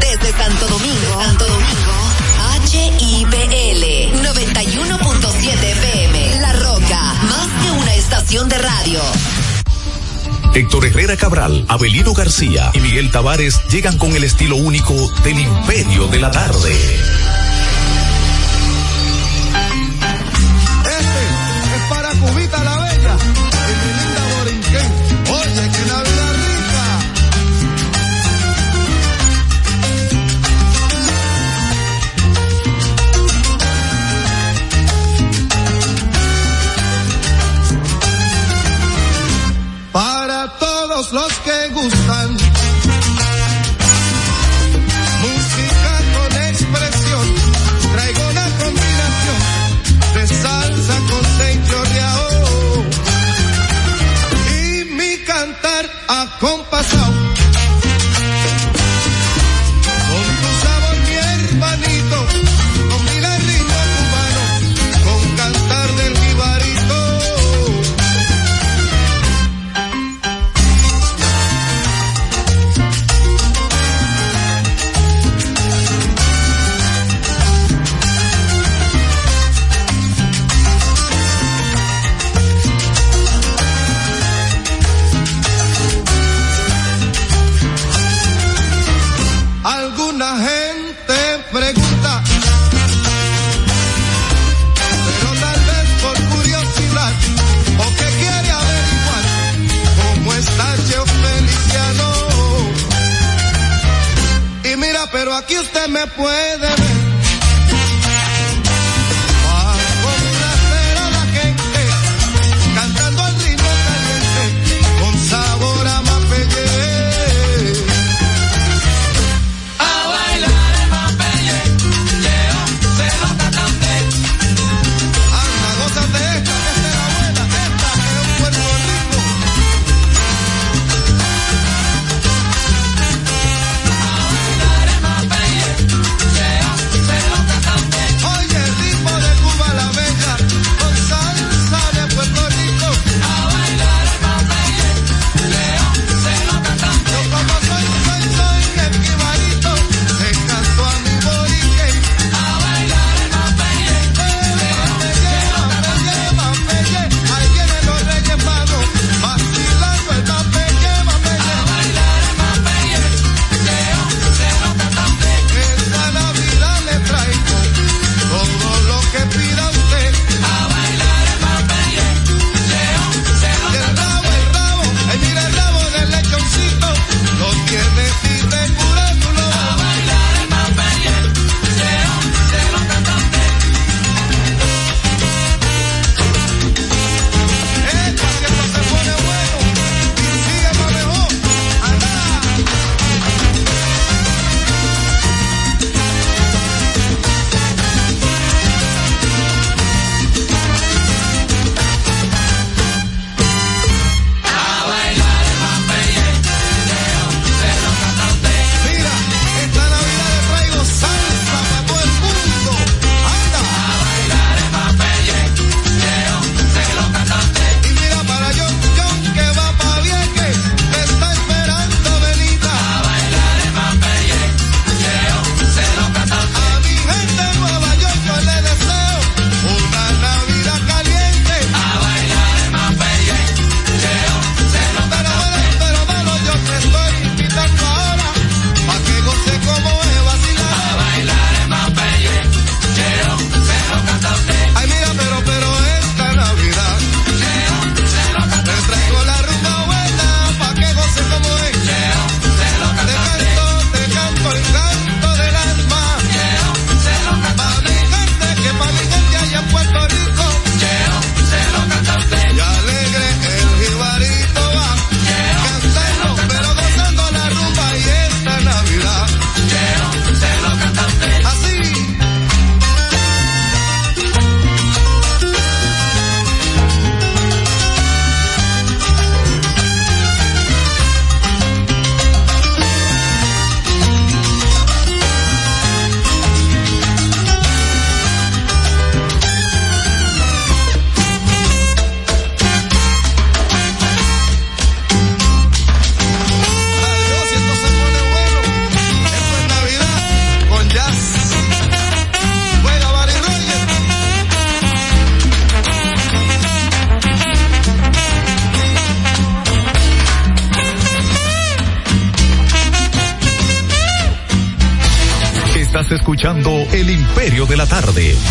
Desde Santo Domingo, Santo Domingo, HIPL 91.7 FM, La Roca, más que una estación de radio. Héctor Herrera Cabral, Abelino García y Miguel Tavares llegan con el estilo único del Imperio de la Tarde.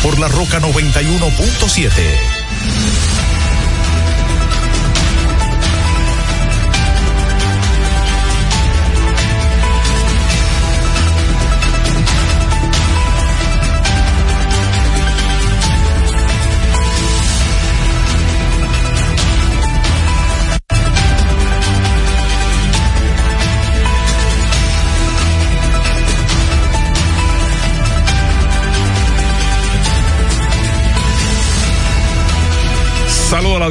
Por la Roca 91.7.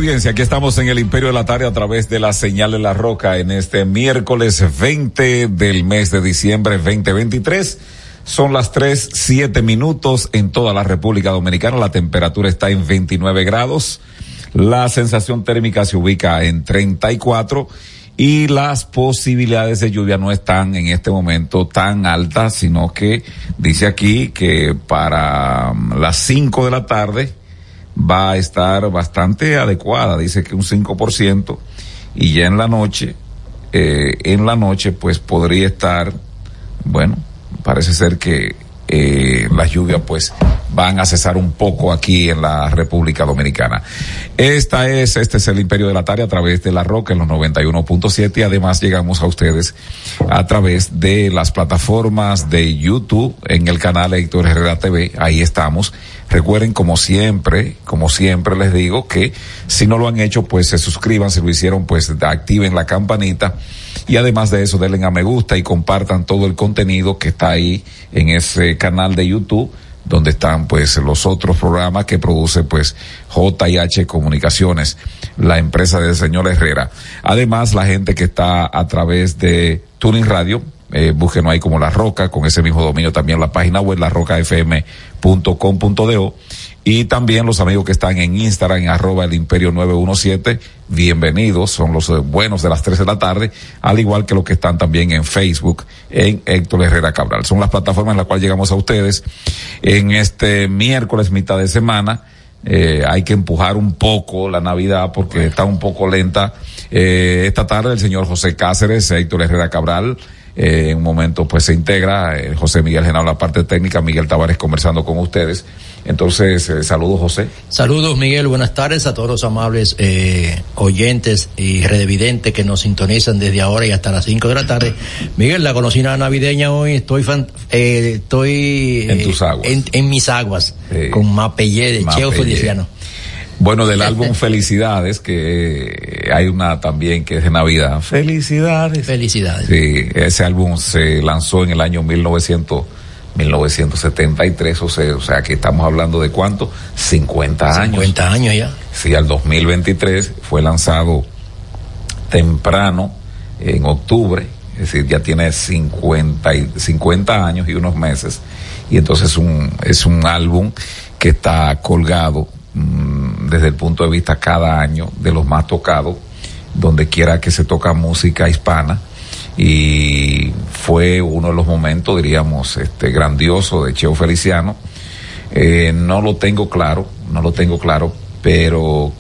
Aquí estamos en el Imperio de la Tarde a través de la señal de la roca en este miércoles 20 del mes de diciembre 2023. Son las tres, siete minutos en toda la República Dominicana. La temperatura está en 29 grados. La sensación térmica se ubica en 34 y las posibilidades de lluvia no están en este momento tan altas, sino que dice aquí que para las 5 de la tarde, va a estar bastante adecuada, dice que un 5%, y ya en la noche, eh, en la noche pues podría estar, bueno, parece ser que eh, las lluvias pues van a cesar un poco aquí en la República Dominicana. Esta es, este es el Imperio de la Tarde a través de la Roca en los 91.7 y además llegamos a ustedes a través de las plataformas de YouTube en el canal Héctor Herrera TV, ahí estamos. Recuerden, como siempre, como siempre les digo, que si no lo han hecho, pues se suscriban, si lo hicieron, pues activen la campanita y además de eso, denle a me gusta y compartan todo el contenido que está ahí en ese canal de YouTube donde están pues los otros programas que produce pues JH Comunicaciones, la empresa del señor Herrera. Además, la gente que está a través de Tuning Radio, eh, ahí como La Roca, con ese mismo dominio también la página web, larrocafm.com.do y también los amigos que están en Instagram, en arroba el imperio 917, bienvenidos, son los buenos de las 3 de la tarde, al igual que los que están también en Facebook, en Héctor Herrera Cabral. Son las plataformas en las cuales llegamos a ustedes en este miércoles, mitad de semana. Eh, hay que empujar un poco la Navidad porque está un poco lenta. Eh, esta tarde el señor José Cáceres, Héctor Herrera Cabral, eh, en un momento pues se integra, eh, José Miguel Genao la parte técnica, Miguel Tavares conversando con ustedes. Entonces, eh, saludos José. Saludos Miguel, buenas tardes a todos los amables eh, oyentes y redevidentes que nos sintonizan desde ahora y hasta las 5 de la tarde. Miguel, la conocida navideña hoy, estoy fan, eh, estoy En tus aguas. en, en mis aguas, con Mapellé de Cheo. Feliciano. Bueno, del álbum Felicidades, que eh, hay una también que es de Navidad. Felicidades. Felicidades. Sí, ese álbum se lanzó en el año 1900, 1973, o sea, o sea que estamos hablando de cuánto, 50 años. 50 años ya. Sí, al 2023 fue lanzado temprano, en octubre, es decir, ya tiene 50, y- 50 años y unos meses, y entonces un, es un álbum que está colgado mm, desde el punto de vista cada año de los más tocados, donde quiera que se toca música hispana, y fue uno de los momentos, diríamos, este grandioso de Cheo Feliciano. Eh, no lo tengo claro, no lo tengo claro, pero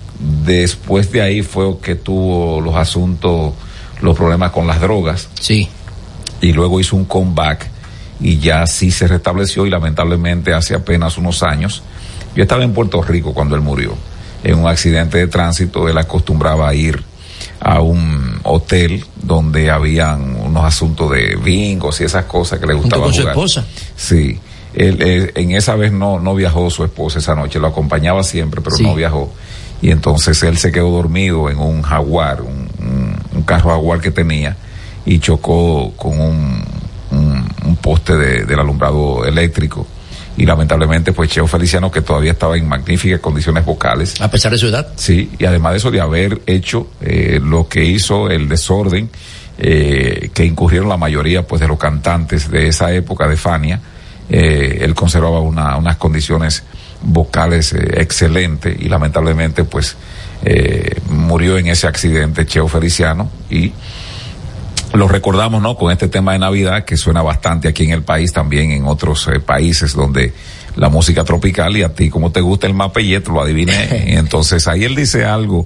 después de ahí fue que tuvo los asuntos, los problemas con las drogas Sí. y luego hizo un comeback y ya sí se restableció y lamentablemente hace apenas unos años, yo estaba en Puerto Rico cuando él murió, en un accidente de tránsito, él acostumbraba a ir a un hotel donde habían unos asuntos de bingos y esas cosas que le gustaba con su jugar. esposa. Sí. Él, él, en esa vez no, no viajó su esposa esa noche, lo acompañaba siempre, pero Sí. no viajó. Y entonces él se quedó dormido en un jaguar, un, un- un carro jaguar que tenía, y chocó con un, un, un poste de- del alumbrado eléctrico. Y lamentablemente, pues Cheo Feliciano, que todavía estaba en magníficas condiciones vocales, A pesar de su edad. Sí, y además de eso de haber hecho eh, lo que hizo el desorden eh, que incurrieron la mayoría pues de los cantantes de esa época de Fania, eh, él conservaba una- unas condiciones vocales eh, excelentes y lamentablemente pues eh, murió en ese accidente Cheo Feliciano y lo recordamos, ¿no? Con este tema de Navidad que suena bastante aquí en el país, también en otros eh, países donde la música tropical y a ti como te gusta el mapellet, lo adiviné. Y entonces ahí él dice algo,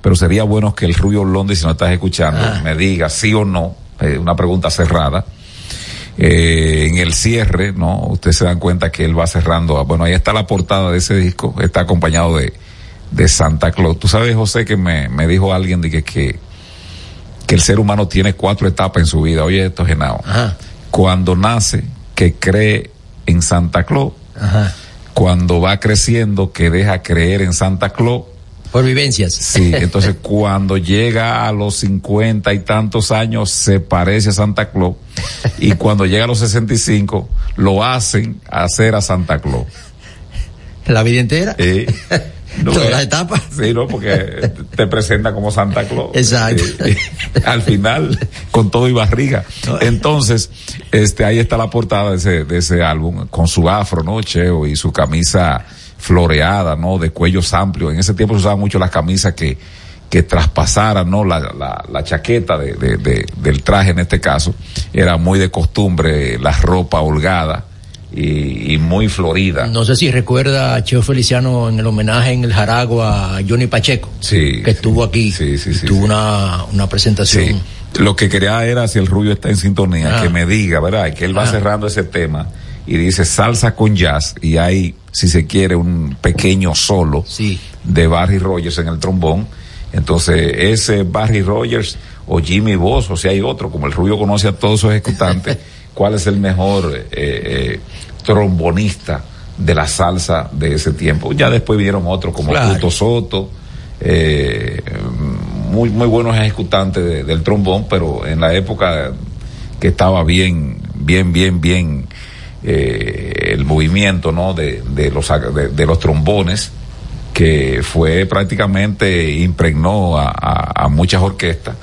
pero sería bueno que el Rubio Londi, si no estás escuchando, Ah. me diga sí o no, eh, una pregunta cerrada. eh, en el cierre, ¿no? Ustedes se dan cuenta que él va cerrando. Bueno, ahí está la portada de ese disco, está acompañado de, de Santa Claus. Tú sabes, José, que me, me dijo alguien de que, que, que el ser humano tiene cuatro etapas en su vida. Oye, esto, Genao. Ajá. Cuando nace, que cree en Santa Claus. Ajá. Cuando va creciendo, que deja creer en Santa Claus. Por vivencias. Sí, entonces cuando llega a los cincuenta y tantos años se parece a Santa Claus y cuando llega a los 65 lo hacen hacer a Santa Claus. La vida entera. Eh, no, Todas las etapas. Sí, no, porque te presenta como Santa Claus. Exacto. Eh, eh, al final, con todo y barriga. Entonces, este, ahí está la portada de ese, de ese álbum, con su afro, ¿no? Cheo, y su camisa floreada, ¿no? De cuellos amplios. En ese tiempo se usaban mucho las camisas que, que traspasaran, ¿no? La, la, la chaqueta de, de, de- del traje en este caso. Era muy de costumbre la ropa holgada y, y muy florida. No sé si recuerda a Cheo Feliciano en el homenaje en el Jaragua a Johnny Pacheco. Sí, Que estuvo aquí. Sí, sí, sí, Tuvo una, una presentación. Sí. Lo que quería era, si el rubio está en sintonía, Ah. que me diga, ¿verdad? Y que él va Ah. cerrando ese tema y dice salsa con jazz y hay, si se quiere, un pequeño solo Sí. de Barry Rogers en el trombón. Entonces, ese Barry Rogers o Jimmy Boss, o si hay otro, como el rubio conoce a todos sus ejecutantes, ¿cuál es el mejor eh, eh, trombonista de la salsa de ese tiempo? Ya después vinieron otros como Claro. Tuto Soto, eh, muy, muy buenos ejecutantes de- del trombón, pero en la época que estaba bien, bien, bien, bien eh, el movimiento, ¿no? De, de los, de, de los trombones, que fue prácticamente impregnó a, a- a muchas orquestas,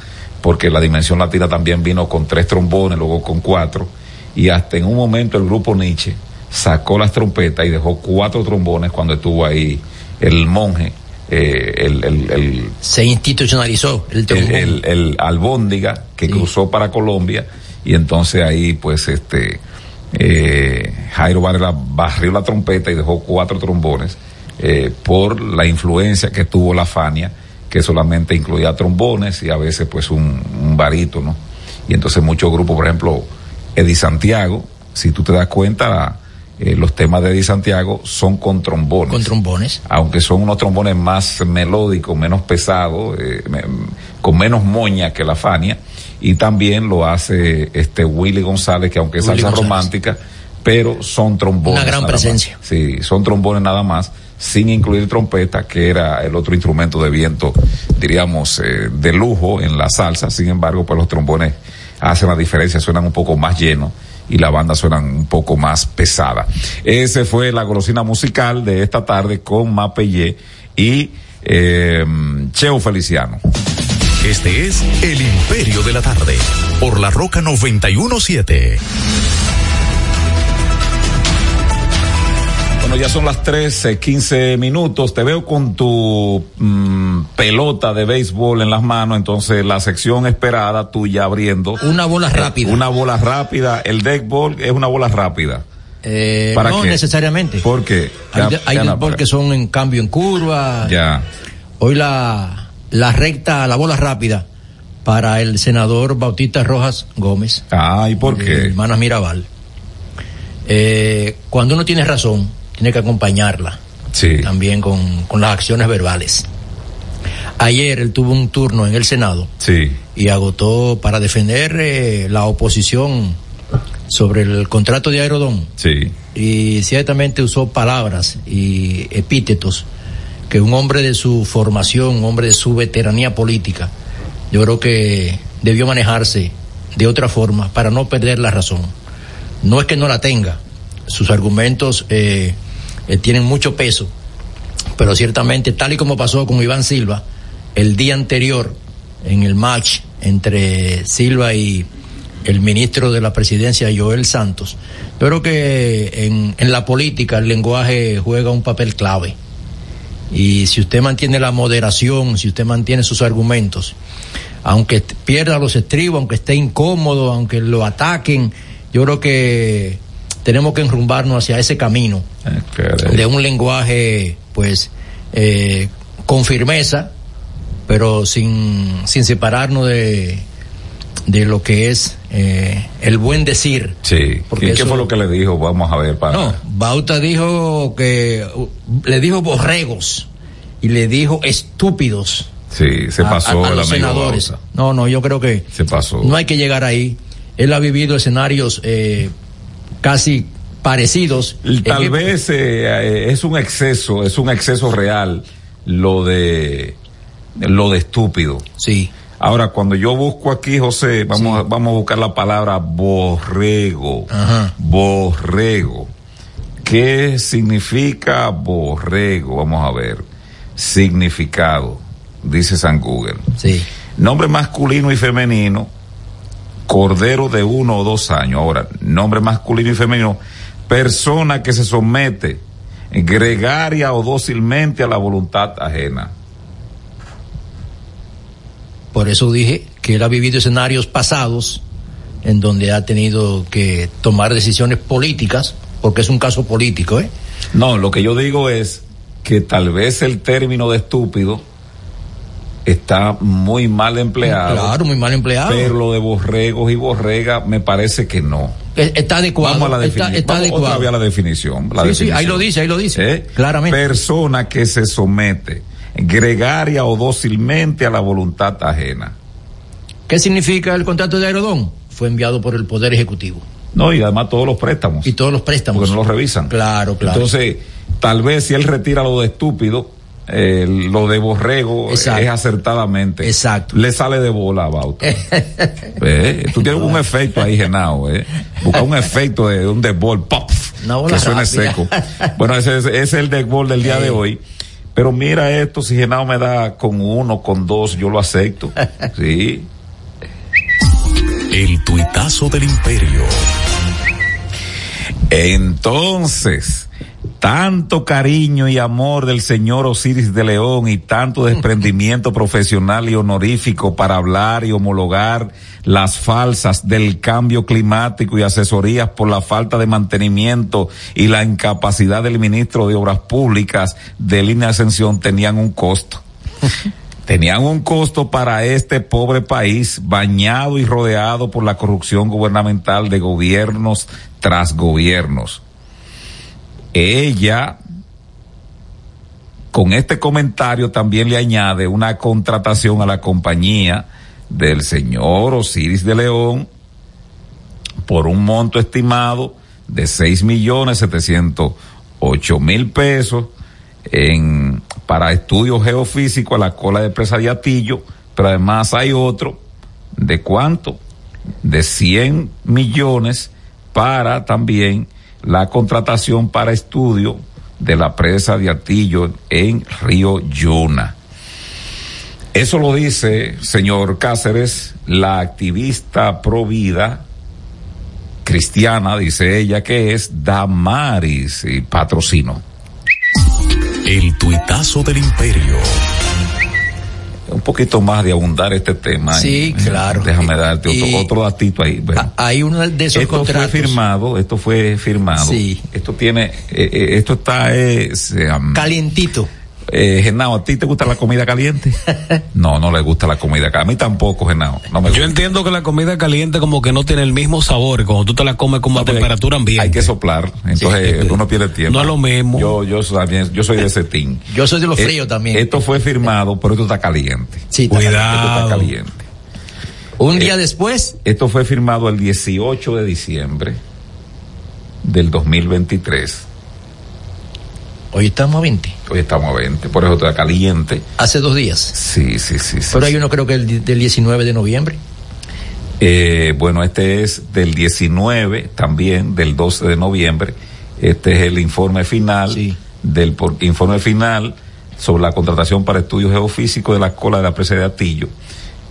porque la dimensión latina también vino con tres trombones, luego con cuatro, y hasta en un momento el grupo Nietzsche sacó las trompetas y dejó cuatro trombones cuando estuvo ahí el monje, eh, el, el, el, Se institucionalizó el trombón. el, el albóndiga que Sí. cruzó para Colombia y entonces ahí pues este eh, Jairo Varela barrió la trompeta y dejó cuatro trombones eh, por la influencia que tuvo la Fania que solamente incluía trombones y a veces pues un, un barítono y entonces muchos grupos por ejemplo Eddie Santiago si tú te das cuenta eh, los temas de Eddie Santiago son con trombones con trombones. aunque son unos trombones más melódicos, menos pesados, eh, me- con menos moña que la Fania, y también lo hace este Willy González, que aunque es salsa González. romántica, pero son trombones. Una gran más. presencia. Sí, son trombones nada más, sin incluir trompeta, que era el otro instrumento de viento, diríamos, eh, de lujo en la salsa. Sin embargo, pues los trombones hacen la diferencia, suenan un poco más llenos y la banda suena un poco más pesada. Ese fue la golosina musical de esta tarde con Mapellé y eh, Cheo Feliciano. Este es El Imperio de la Tarde, por la Roca 917. Bueno, ya son las 13, 15 minutos. Te veo con tu mm, pelota de béisbol en las manos. Entonces, la sección esperada, tú ya abriendo. Una bola rápida. Una bola rápida. El deck ball es una bola rápida. Eh, ¿Para no qué? necesariamente. ¿Por qué? Hay, Ya- hay deportes que son en cambio en curva. Ya. Hoy la, la recta, la bola rápida para el senador Bautista Rojas Gómez. Ah, ¿y por qué? Hermanas Mirabal. Eh, cuando uno tiene razón, tiene que acompañarla Sí. también con, con las acciones verbales. Ayer él tuvo un turno en el Senado Sí. y agotó para defender eh, la oposición sobre el contrato de Aerodón Sí. y ciertamente usó palabras y epítetos que un hombre de su formación, un hombre de su veteranía política, yo creo que debió manejarse de otra forma para no perder la razón. No es que no la tenga, sus argumentos eh, eh, tienen mucho peso, pero ciertamente tal y como pasó con Iván Silva el día anterior en el match entre Silva y el ministro de la presidencia Joel Santos, yo creo que en, en la política el lenguaje juega un papel clave. Y si usted mantiene la moderación, si usted mantiene sus argumentos, aunque pierda los estribos, aunque esté incómodo, aunque lo ataquen, yo creo que tenemos que enrumbarnos hacia ese camino de un lenguaje, pues, eh, con firmeza, pero sin, sin separarnos de, de lo que es eh, el buen decir. Sí. Porque ¿Y qué eso- fue lo que le dijo? Vamos a ver para. No, Bauta dijo que le dijo borregos y le dijo estúpidos. Sí, se pasó a, a el los amigo senadores. Bauta. No, no, yo creo que Se pasó. no hay que llegar ahí. Él ha vivido escenarios eh, casi parecidos. Tal En- vez eh, eh, es un exceso, es un exceso real lo de lo de estúpido. Sí. Ahora, cuando yo busco aquí, José, vamos, a, vamos a buscar la palabra borrego. Ajá. Borrego. ¿Qué significa borrego? Vamos a ver. Significado, dice San Google. Sí. Nombre masculino y femenino, cordero de uno o dos años. Ahora, nombre masculino y femenino, persona que se somete gregaria o dócilmente a la voluntad ajena. Por eso dije que él ha vivido escenarios pasados en donde ha tenido que tomar decisiones políticas, porque es un caso político, ¿eh? No, lo que yo digo es que tal vez el término de estúpido está muy mal empleado. Claro, muy mal empleado. Pero lo de borregos y borrega me parece que no. Está adecuado. Vamos a la está, definición. está Vamos adecuado. otra vez a la definición. la Sí, sí, ahí definición. lo dice, ahí lo dice. ¿Eh? Claramente. Persona que se somete gregaria o dócilmente a la voluntad ajena. ¿Qué significa el contrato de Aerodón? Fue enviado por el Poder Ejecutivo. No, y además todos los préstamos. Y todos los préstamos. porque no los revisan. Claro, claro. Entonces, tal vez si él retira lo de estúpido, eh, lo de borrego Exacto. es acertadamente. Exacto. Le sale de bola a Bauta. Eh, Tú tienes un efecto ahí, Genao, eh. Busca un efecto de un deadball, pop, Una bola que suene rápida. seco. Bueno, ese, es- ese es el deadball del día de hoy. Pero mira esto, si Genao me da con uno, con dos, yo lo acepto. Sí. El tuitazo del imperio. Entonces, tanto cariño y amor del señor Osiris de León y tanto desprendimiento profesional y honorífico para hablar y homologar las falsas del cambio climático y asesorías por la falta de mantenimiento y la incapacidad del ministro de Obras Públicas de Línea Ascensión tenían un costo. tenían un costo para este pobre país bañado y rodeado por la corrupción gubernamental de gobiernos tras gobiernos. Ella, con este comentario, también le añade una contratación a la compañía del señor Osiris de León por un monto estimado de seis millones setecientos ocho mil pesos en para estudios geofísicos a la cola de presa de Atillo, pero además hay otro de cuánto de 100 millones para también la contratación para estudio de la presa de Atillo en Río Yuna. Eso lo dice, señor Cáceres, la activista pro vida cristiana, dice ella, que es Damaris y patrocino. El tuitazo del imperio. Un poquito más de abundar este tema. Sí, y- claro. Déjame darte otro, Y- otro datito ahí. Bueno. Hay uno de esos esto contratos. fue firmado, esto fue firmado. Sí. Esto tiene, eh, eh, esto está, eh, se, um, Calientito. Eh, Genao, ¿a ti te gusta la comida caliente? no, no le gusta la comida caliente. A mí tampoco, Genao. No me Yo entiendo que la comida caliente como que no tiene el mismo sabor cuando tú te la comes como a Porque temperatura ambiente. Hay que soplar, entonces Sí. uno pierde tiempo. No es lo mismo. Yo, yo, también- yo soy de ese team. Yo soy de los Eh, fríos también. Esto fue firmado, pero esto está caliente. Sí, está Cuidado. Esto está caliente. Un Eh, día después, Esto fue firmado el 18 de diciembre del 2023. Hoy estamos a 20. Hoy estamos a 20, por eso está caliente. Hace dos días. Sí, sí, sí. sí, Pero hay uno creo que el del 19 de noviembre. Eh, bueno, este es del 19, también del 12 de noviembre. Este es el informe final Sí. del por- informe final sobre la contratación para estudios geofísicos de la cola de la presa de Atillo.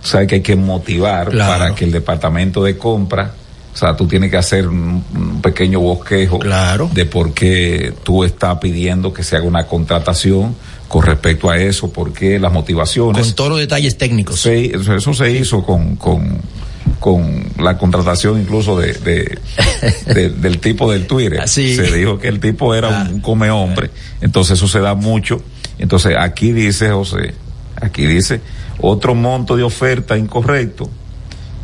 O sea que hay que motivar Claro. para que el departamento de compra, sea, tú tienes que hacer un, un pequeño bosquejo Claro. de por qué tú estás pidiendo que se haga una contratación con respecto a eso, por qué las motivaciones. Con todos los detalles técnicos. Sí, eso, eso se hizo con, con, con la contratación incluso de, de- de- del tipo del Twitter. Sí. Se dijo que el tipo era Ah. un come hombre, entonces eso se da mucho. Entonces aquí dice José, aquí dice otro monto de oferta incorrecto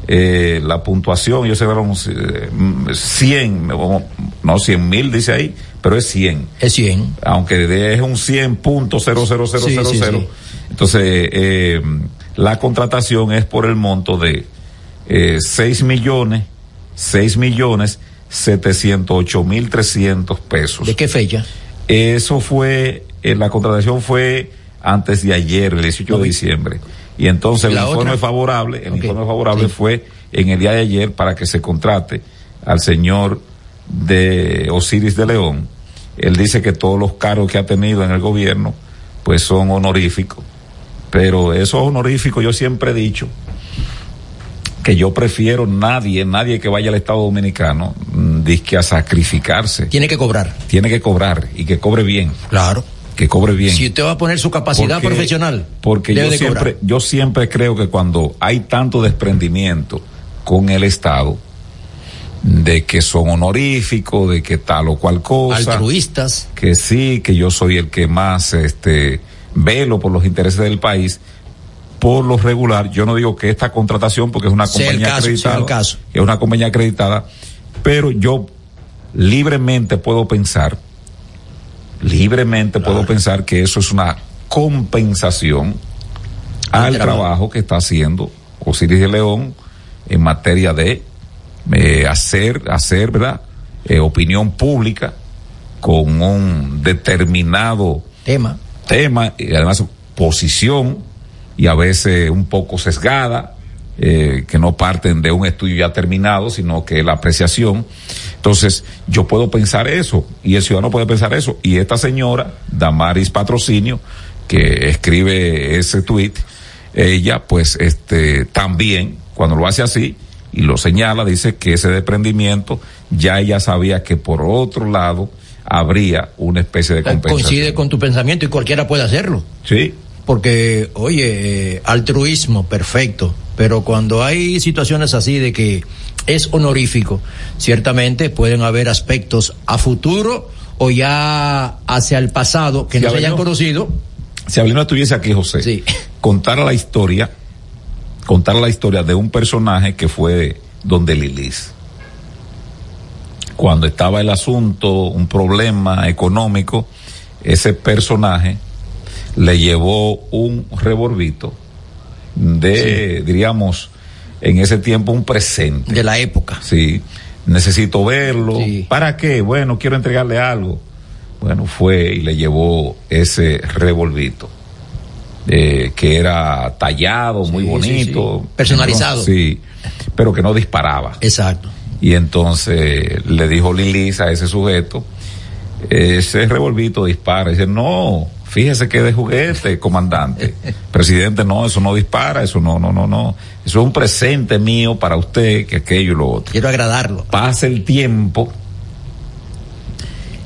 eh, la puntuación, ellos se dieron eh, 100, o- no 100 mil dice ahí, pero es 100. Es 100. Aunque es un 100 punto cero cero cero Sí, cero sí, cero. sí. Entonces, eh, la contratación es por el monto de eh, 6 millones, 6 millones 708 mil 300 pesos. ¿De qué fecha? Eso fue, eh, la contratación fue antes de ayer, el 18 de diciembre. Y entonces el ¿La informe otra? favorable, el informe favorable sí. fue en el día de ayer para que se contrate al señor de Osiris de León. Él dice que todos los cargos que ha tenido en el gobierno, pues son honoríficos. Pero esos honoríficos yo siempre he dicho que yo prefiero nadie, nadie que vaya al Estado Dominicano, mm, disque a sacrificarse Tiene que cobrar. tiene que cobrar y que cobre bien, Claro. Que cobre bien. Si usted va a poner su capacidad Porque- profesional, Porque yo siempre, cobrar. yo siempre creo que cuando hay tanto desprendimiento con el Estado, de que son honoríficos, de que tal o cual cosa, Altruistas. que sí, que yo soy el que más este velo por los intereses del país, por lo regular, yo no digo que esta contratación, porque es una compañía caso, acreditada, caso. es una compañía acreditada, pero yo libremente puedo pensar, libremente puedo pensar que eso es una compensación al trabajo. trabajo que está haciendo Osiris de León en materia de eh, hacer, hacer, ¿verdad? Eh, opinión pública con un determinado Tema. tema y además posición y a veces un poco sesgada, eh, que no parten de un estudio ya terminado, sino que la apreciación. Entonces, yo puedo pensar eso y el ciudadano puede pensar eso. Y esta señora, Damaris Patrocinio, que escribe ese tweet, ella pues este también, cuando lo hace así y lo señala, dice que ese desprendimiento ya ella sabía que por otro lado habría una especie de compensación. Coincide con tu pensamiento y cualquiera puede hacerlo. Sí, Porque, oye, eh, altruismo, perfecto. Pero cuando hay situaciones así de que es honorífico, ciertamente pueden haber aspectos a futuro o ya hacia el pasado que no se hayan conocido. Si Abelino estuviese aquí, José, Sí. contara la historia, contara la historia de un personaje que fue donde Lilis. Cuando estaba el asunto, un problema económico, ese personaje le llevó un revolvito de, diríamos, en ese tiempo un presente. De la época. Sí, necesito verlo. Sí. ¿Para qué? Bueno, quiero entregarle algo. Bueno, fue y le llevó ese revolvito. eh, que era tallado, muy bonito. sí, sí. Personalizado. Sí, pero que no disparaba. Exacto. Y entonces le dijo Lilis a ese sujeto, ese revolvito dispara. dice, no, fíjese que de juguete, comandante. Presidente, no, eso no dispara, eso no, no, no, no. Eso es un presente mío para usted, que aquello y lo otro. Quiero agradarlo. Pasa el tiempo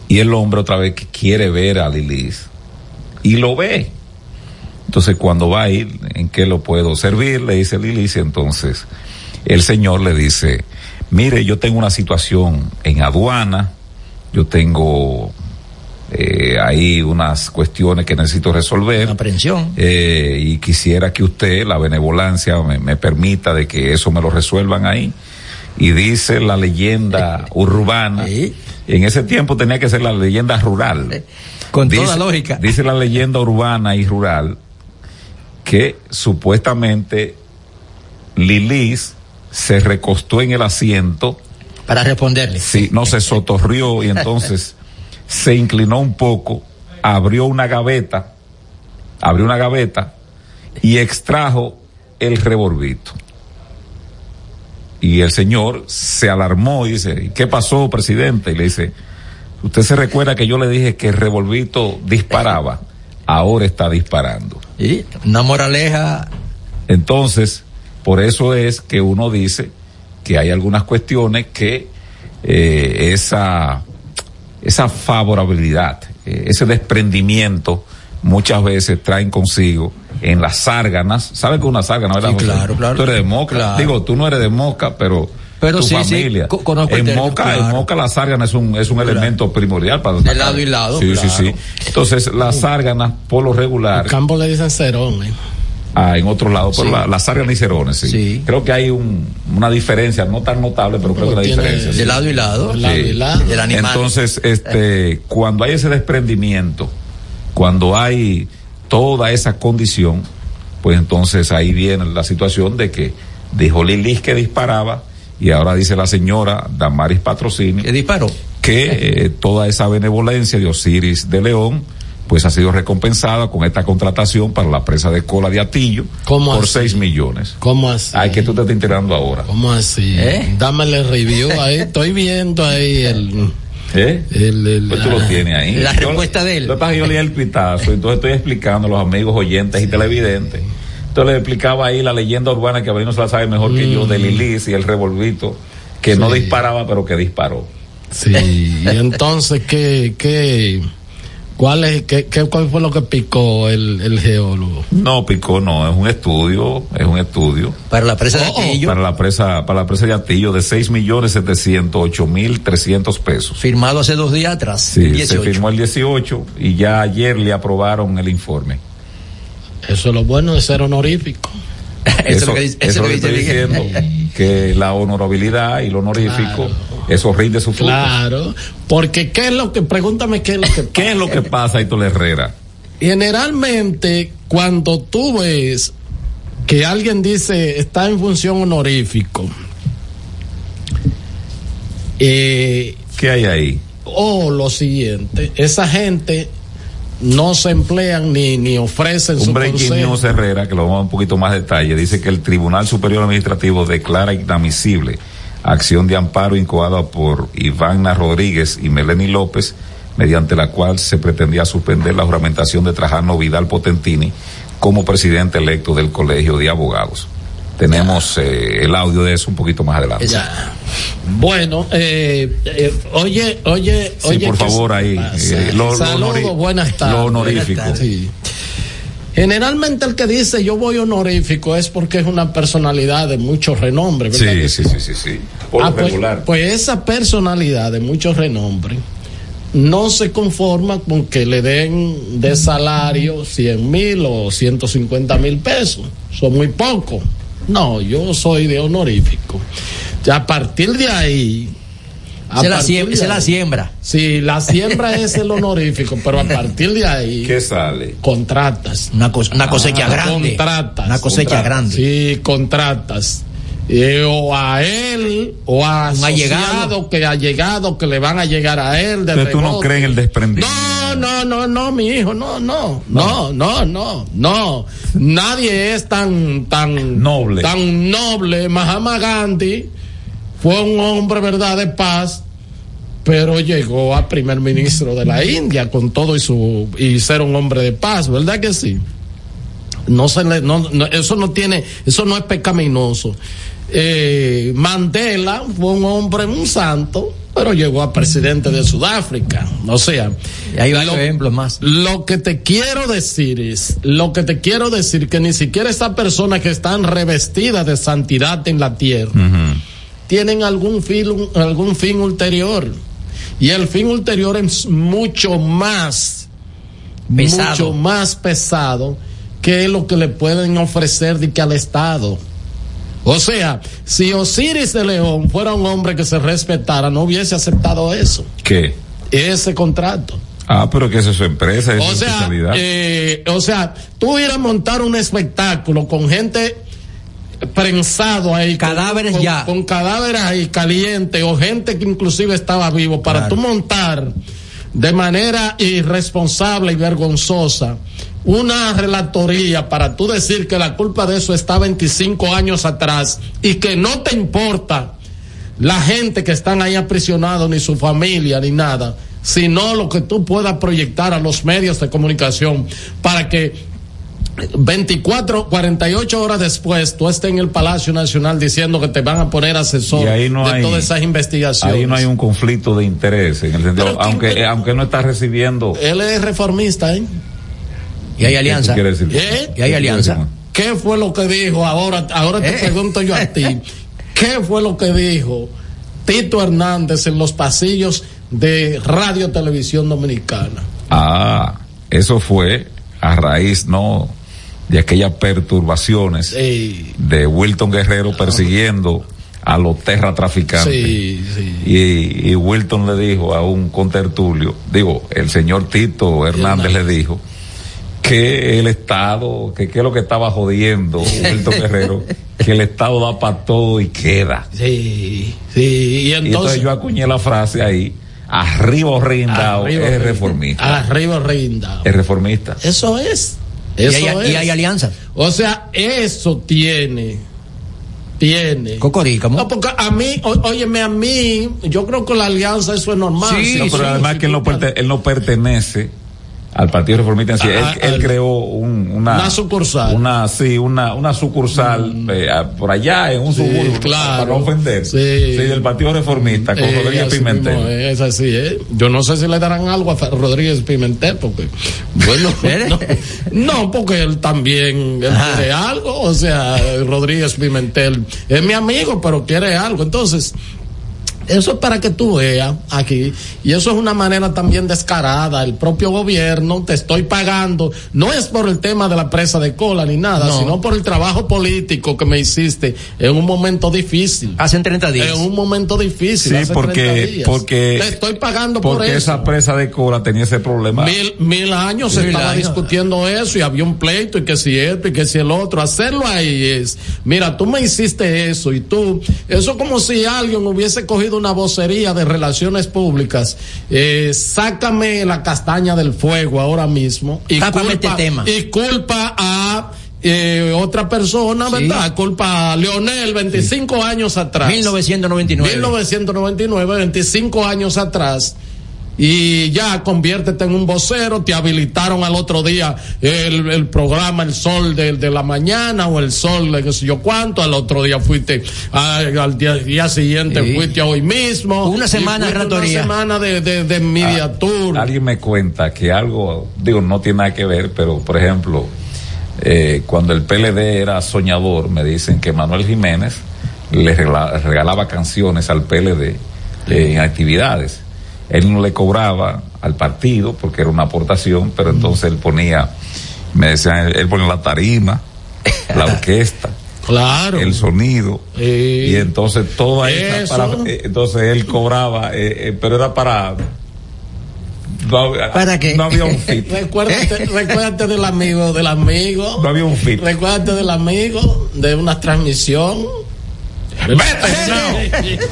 y el hombre otra vez que quiere ver a Lilis y lo ve. Entonces cuando va a ir, ¿en qué lo puedo servir? Le dice Lilis, y entonces el señor le dice, mire, yo tengo una situación en aduana, yo tengo eh, ahí unas cuestiones que necesito resolver. Una aprehensión. Eh, y quisiera que usted, la benevolencia, me, me permita de que eso me lo resuelvan ahí. Y dice la leyenda urbana, Sí. en ese tiempo tenía que ser la leyenda rural. Con Dice- toda lógica. Dice la leyenda urbana y rural que supuestamente Lilis se recostó en el asiento, Para responderle. sí, no se sotorrió y entonces se inclinó un poco, abrió una gaveta, abrió una gaveta y extrajo el revolvito. Y el señor se alarmó y dice, "¿Y ¿qué pasó, presidente? Y le dice, usted se recuerda que yo le dije que el revolvito disparaba, ahora está disparando. Sí, Una moraleja. Entonces, por eso es que uno dice que hay algunas cuestiones que eh, esa, esa favorabilidad, eh, ese desprendimiento muchas veces traen consigo en las zárganas. ¿Sabes que una zárgana, verdad? Sí, José? claro, claro. Tú eres de Moca. Claro. Digo, tú no eres de Moca, pero, Pero tu sí, familia. conozco el en término, Moca, en. Moca la zárgana es un, es un elemento primordial para De lado y lado, Sí, sí, claro. sí. Entonces, las zárganas, por lo regular, Campo le dicen cerón, eh. A- en otros lados, pero Sí. la- las áreas nicerones, sí. Sí. Creo que hay un- una diferencia, no tan notable, pero creo que la diferencia. De sí. lado y lado. De lado y lado. Del animal. Entonces, este, cuando hay ese desprendimiento, cuando hay toda esa condición, pues entonces ahí viene la situación de que dijo Lilis que disparaba y ahora dice la señora Damaris Patrocini que disparó. que eh, toda esa benevolencia de Osiris de León pues ha sido recompensada con esta contratación para la presa de cola de Atillo ¿Cómo por así? 6 millones. ¿Cómo así? Ay, que tú te estás enterando ahora. ¿Cómo así? ¿Eh? Dámele review ahí. Estoy viendo ahí el. ¿Eh? el, el- Pues tú lo tienes ahí. La Yo- respuesta de él. Que yo leí el pitazo, entonces estoy explicando a los amigos oyentes y televidentes. Entonces le explicaba ahí la leyenda urbana que Avelino se la sabe mejor que yo de Lilis y el revolvito, que no Mm. Disparaba pero que disparó. Sí, y entonces, ¿qué, qué, cuál, es, qué, qué, ¿cuál fue lo que picó el, el geólogo? No, Picó, no, es un estudio, es un estudio Para la presa de Oh, oh, Atillo, para la presa, para la presa de Atillo de seis millones setecientos ocho mil trescientos pesos. firmado hace dos días atrás. Sí, 18. se firmó el 18 y ya ayer le aprobaron el informe. Eso es lo bueno de ser honorífico. eso es lo que dice, eso eso es lo que estoy diciendo, que la honorabilidad y lo honorífico, eso rinde su fruto. Claro, porque ¿qué es lo que, pregúntame qué es lo que ¿Qué es lo que pasa, Héctor Herrera? Generalmente, cuando tú ves que alguien dice está en función honorífico, eh, ¿Qué hay ahí? o lo siguiente, esa gente no se emplean ni, ni ofrecen su Un breaking consejo. news Herrera, que lo vamos a un poquito más detalle, dice que el Tribunal Superior Administrativo declara inadmisible acción de amparo incoada por Ivana Rodríguez y Meleni López, mediante la cual se pretendía suspender la juramentación de Trajano Vidal Potentini como presidente electo del Colegio de Abogados. Tenemos eh, el audio de eso un poquito más adelante. Ya. Bueno, eh, eh, oye, oye, Sí, oye. por ¿qué favor, ahí, eh, lo- lo Saludos, honori- buenas tardes. lo honorífico. Buenas tardes. Sí. Generalmente el que dice yo voy honorífico es porque es una personalidad de mucho renombre, ¿verdad? que Sí, sí, sí, sí, sí. Por Ah, pues, regular. pues esa personalidad de mucho renombre no se conforma con que le den de salario 100 mil o 150 mil pesos. Son muy pocos. No, yo soy de honorífico. Ya a partir de ahí. A es la siembra. es la siembra. Sí, la siembra es el honorífico, pero a partir de ahí ¿Qué sale? contratas. Una, una cosecha Ah, grande. Contratas. Una cosecha Contratas. grande. Sí, contratas. Eh, o a él, o a Un allegado. que ha llegado, que le van a llegar a él. De Entonces tú no crees en el desprendimiento. No, no, no, no, mi hijo, no, no, no, no, no, no. Nadie es tan, tan Noble. tan noble. Mahama Gandhi fue un hombre, verdad, de paz, pero llegó a primer ministro de la India con todo y su y ser un hombre de paz, ¿verdad que sí? No se le, no, no, eso no tiene, eso no es pecaminoso. Eh, Mandela fue un hombre, un santo, pero llegó a presidente de Sudáfrica. O sea, Y hay varios lo- ejemplos más. lo que te quiero decir es, lo que te quiero decir que ni siquiera estas personas que están revestidas de santidad en la tierra tienen algún fin, algún fin ulterior. Y el fin ulterior es mucho más, Pesado. mucho más pesado que lo que le pueden ofrecer de que al Estado. O sea, si Osiris de León fuera un hombre que se respetara, no hubiese aceptado eso, ¿Qué? ese contrato. Ah, pero que esa es su empresa, es O su sea, especialidad. eh, o sea, tú ir a montar un espectáculo con gente prensado ahí, con- Cadáveres con, ya. con cadáveres ahí calientes o gente que inclusive estaba vivo para Claro. tú montar de manera irresponsable y vergonzosa una relatoría para tú decir que la culpa de eso está 25 años atrás y que no te importa la gente que están ahí aprisionados, ni su familia, ni nada, sino lo que tú puedas proyectar a los medios de comunicación para que 24, 48 horas después tú estés en el Palacio Nacional diciendo que te van a poner asesor Y ahí no de hay- todas esas investigaciones. Ahí no hay un conflicto de interés, en el sentido, Pero ¿quién aunque, aunque no está recibiendo. Él es reformista, ¿eh? Y hay alianza. ¿Qué quiere decir? ¿Eh? Y hay alianza. ¿Qué fue lo que dijo? Ahora, ahora te ¿Eh? pregunto yo a ti. ¿Qué fue lo que dijo Tito Hernández en los pasillos de Radio Televisión Dominicana? Ah, eso fue a raíz, no, de aquellas perturbaciones Sí. de Wilton Guerrero persiguiendo a los terratraficantes. Sí, sí. Y, y Wilton le dijo a un contertulio, digo, el señor Tito Hernández le dijo que el Estado, que qué es lo que estaba jodiendo Wilton Guerrero, que el Estado da para todo y queda. Sí, sí. Y Y entonces entonces. yo acuñé la frase ahí, arriba arriba, es reformista. Arriba Rinda. Es reformista. Eso es. Y hay, y es. hay alianzas. O sea, eso tiene. Tiene. Cocorícamo. No, porque a mí, ó- óyeme, a mí, yo creo que la alianza eso es normal. Sí, Sí, no, pero sí, además sí, que él no, él no pertenece al Partido Reformista en sí. Ah, él, él al- creó un- una, Una sucursal. Una, sí, una, una sucursal eh, a- por allá en un Sí, suburbio, claro. para no ofender. Sí. del Partido Reformista, con Eh, Rodríguez Pimentel. mismo es así, ¿eh? Yo no sé si le darán algo a Rodríguez Pimentel, porque, bueno, no, no, porque él también él quiere algo, o sea, Rodríguez Pimentel es mi amigo, pero quiere algo. Entonces, eso es para que tú veas aquí, y eso es una manera también descarada. El propio gobierno te estoy pagando, no es por el tema de la presa de cola ni nada, No. sino por el trabajo político que me hiciste en un momento difícil. Hacen 30 días. En un momento difícil. Sí, hace 30 porque, días. porque, Te estoy pagando por porque eso. esa presa de cola tenía ese problema. Mil, mil años se estaba años. discutiendo eso y había un pleito y que si esto y que si el otro. Hacerlo ahí es, mira, tú me hiciste eso y tú, eso como si alguien hubiese cogido una vocería de relaciones públicas. Eh, sácame la castaña del fuego ahora mismo y Tápame culpa, este tema. y culpa a eh, otra persona, ¿verdad? Culpa a Leonel 25 años atrás. 1999. 1999, 25 años atrás. Y ya conviértete en un vocero, te habilitaron al otro día el, el programa El Sol de, de la mañana o El Sol de qué sé yo cuánto, al otro día fuiste, a- al día, día siguiente Sí. fuiste a hoy mismo. Una semana de. Una semana de, de, de media tour. Alguien me cuenta que algo, digo, no tiene nada que ver, pero por ejemplo, eh, cuando el PLD era soñador, me dicen que Manuel Jiménez le regala- regalaba canciones al PLD eh, en actividades. Él no le cobraba al partido porque era una aportación, pero entonces él ponía, me decían, él, él ponía la tarima, la orquesta. Claro. el sonido Sí. y entonces toda esa para- eh, entonces él cobraba eh, eh, pero era para no, había- ¿Para qué? no había un fit Recuérdate, recuérdate del amigo, del amigo. no había un fit Recuérdate del amigo, de una transmisión.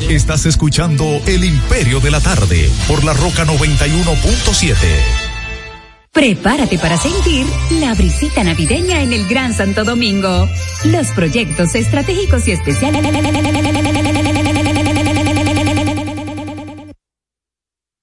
Estás escuchando El Imperio de la Tarde por la Roca 91.7. Prepárate para sentir la brisita navideña en el Gran Santo Domingo. Los proyectos estratégicos y especiales.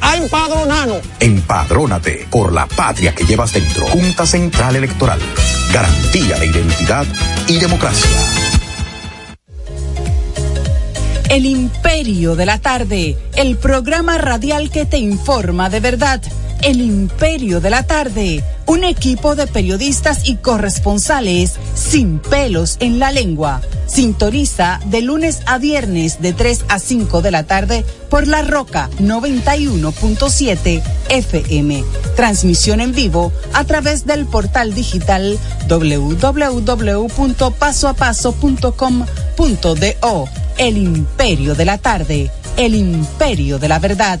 a empadronarnos. Empadrónate por la patria que llevas dentro. Junta Central Electoral. Garantía de identidad y democracia. El Imperio de la Tarde, el programa radial que te informa de verdad. El Imperio de la Tarde, un equipo de periodistas y corresponsales sin pelos en la lengua. Sintoniza de lunes a viernes de 3 a 5 de la tarde por La Roca 91.7 FM. Transmisión en vivo a través del portal digital www.pasoapaso.com.do. El Imperio de la Tarde, el Imperio de la Verdad.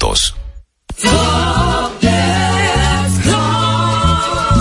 puntos.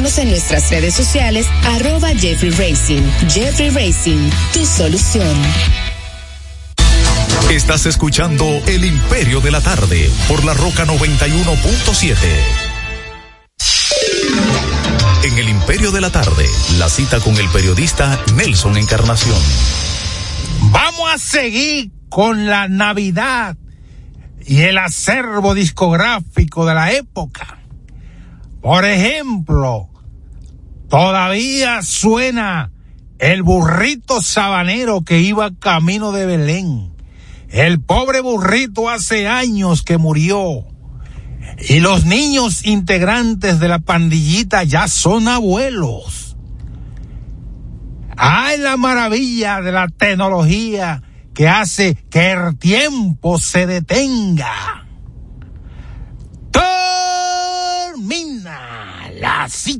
seguirnos en nuestras redes sociales, arroba Jeffrey Racing. Jeffrey Racing, tu solución. Estás escuchando El Imperio de la Tarde por la Roca 91.7. En El Imperio de la Tarde, la cita con el periodista Nelson Encarnación. Vamos a seguir con la Navidad y el acervo discográfico de la época. Por ejemplo, todavía suena el burrito sabanero que iba camino de Belén. El pobre burrito hace años que murió. Y los niños integrantes de la pandillita ya son abuelos. Hay la maravilla de la tecnología que hace que el tiempo se detenga. Termina la cita.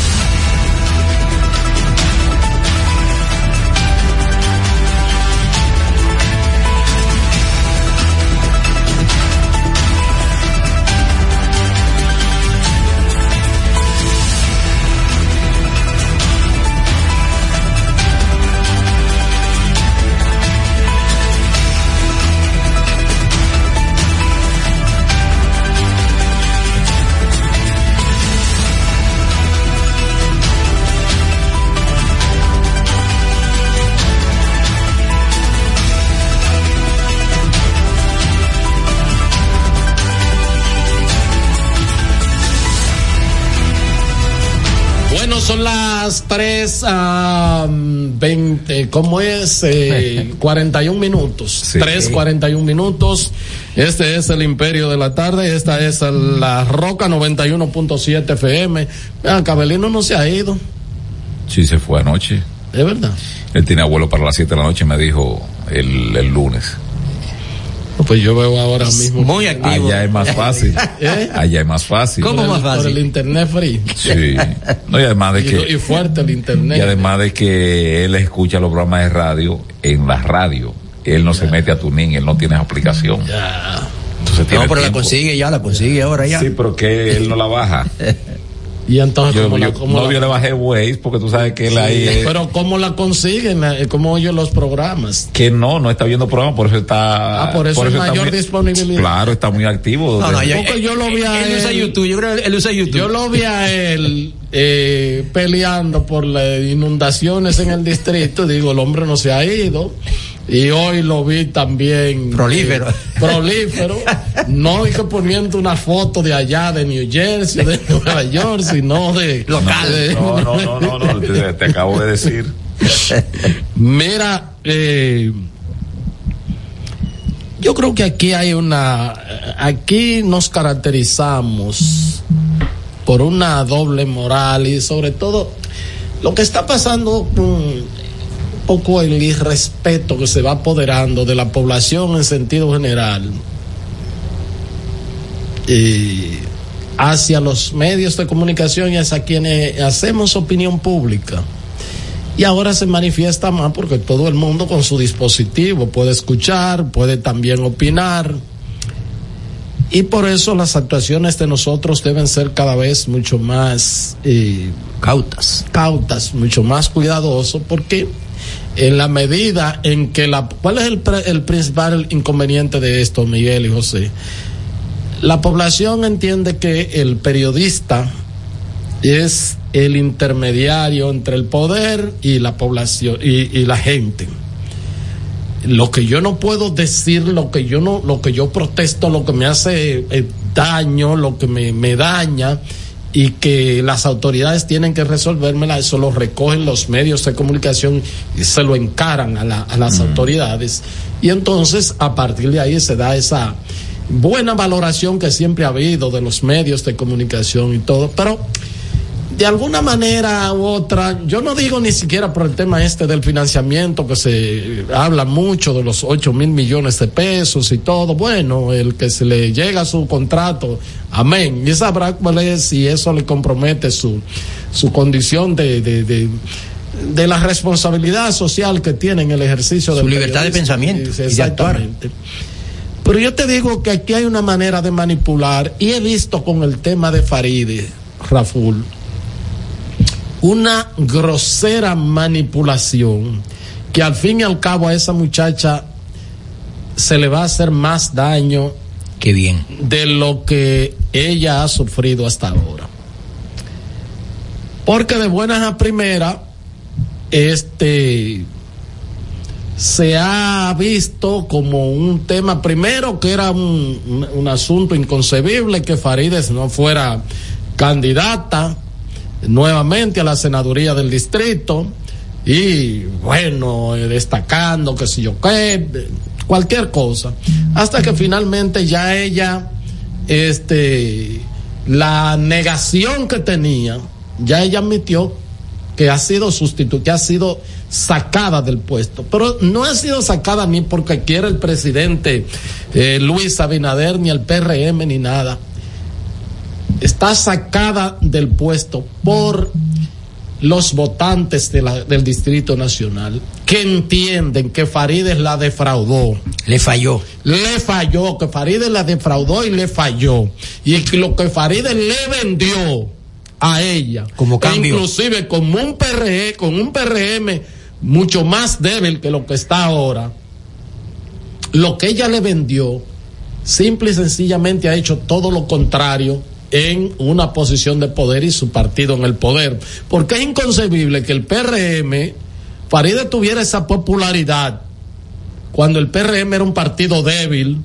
Son las 3 a 20, ¿cómo es? Eh, 41 minutos. Sí. 3, 41 minutos. Este es el Imperio de la Tarde. Esta es la Roca 91.7 FM. Ah, Cabelino no se ha ido. Sí, se fue anoche. Es verdad. Él tiene abuelo para las 7 de la noche, me dijo el, el lunes. Pues yo veo ahora mismo. Muy activo. Allá es más fácil. ¿Eh? Allá es más fácil. ¿Cómo más el- Por fácil? el internet free. Sí. No, y además de que. y fuerte el internet. Y además de que él escucha los programas de radio en la radio. Él no se mete a Tuning, él no tiene aplicación. Ya. Entonces tiene No, pero la consigue ya, la consigue ahora ya. Sí, pero que él no la baja. Y entonces, Yo, ¿cómo la- yo- cómo no, la- yo le bajé Waze porque tú sabes que él ahí es- Pero ¿cómo la consiguen? Eh, ¿Cómo oyen los programas? que no, no está viendo programa, por eso está. Ah, por eso hay está mayor muy- disponibilidad. Claro, está muy activo. No, no, Desde- ya- Porque yo lo vi a él, usa él- YouTube, yo creo que él usa YouTube. Yo lo vi a él eh, peleando por las inundaciones en el distrito. Digo, el hombre no se ha ido. Y hoy lo vi también. Prolífero. eh, prolífero. No es que poniendo una foto de allá, de New Jersey, de Nueva York, sino de. Local. No, no, no, no, no, te, te acabo de decir. Mira, eh, yo creo que aquí hay una, aquí nos caracterizamos por una doble moral y sobre todo lo que está pasando con poco el irrespeto que se va apoderando de la población en sentido general eh, hacia los medios de comunicación y hacia quienes hacemos opinión pública. Y ahora se manifiesta más porque todo el mundo con su dispositivo puede escuchar, puede también opinar. Y por eso las actuaciones de nosotros deben ser cada vez mucho más eh, Cautas. cautas, mucho más cuidadosos, porque en la medida en que la... ¿Cuál es el, el principal inconveniente de esto, Miguel y José? La población entiende que el periodista es el intermediario entre el poder y la población y, y la gente. Lo que yo no puedo decir, lo que yo no, lo que yo protesto, lo que me hace eh, daño, lo que me, me daña y que las autoridades tienen que resolvérmela, eso lo recogen los medios de comunicación y se lo encaran a, la- a las autoridades. Y entonces, a partir de ahí se da esa buena valoración que siempre ha habido de los medios de comunicación y todo, pero de alguna manera u otra, yo no digo ni siquiera por el tema este del financiamiento, que se habla mucho de los 8 mil millones de pesos y todo. Bueno, el que se le llega su contrato, amén. Y sabrá cuál es si eso le compromete su, su condición de, de, de, de la responsabilidad social que tiene en el ejercicio Su del libertad de pensamiento Sí, y de actuar. Exactamente. Pero yo te digo que aquí hay una manera de manipular y he visto con el tema de Faride, Raful, una grosera manipulación que al fin y al cabo a esa muchacha se le va a hacer más daño Qué bien. de lo que ella ha sufrido hasta ahora. Porque de buenas a primeras, este se ha visto como un tema primero que era un, un- un asunto inconcebible que Farides no fuera candidata nuevamente a la senaduría del distrito y bueno eh, destacando que si yo qué cualquier cosa hasta que finalmente ya ella este la negación que tenía ya ella admitió que ha sido sustituida, que ha sido sacada del puesto, pero no ha sido sacada ni porque quiere el presidente eh, Luis Abinader, ni el PRM, ni nada. Está sacada del puesto por los votantes de la- del Distrito Nacional que entienden que Farides la defraudó. Le falló. Le falló, que Farides la defraudó y le falló. Y que lo que Farides le vendió a ella, Como e cambio. inclusive como un PRE, con un PRM mucho más débil que lo que está ahora, lo que ella le vendió, simple y sencillamente ha hecho todo lo contrario en una posición de poder y su partido en el poder. Porque es inconcebible que el PRM, Faride tuviera esa popularidad cuando el PRM era un partido débil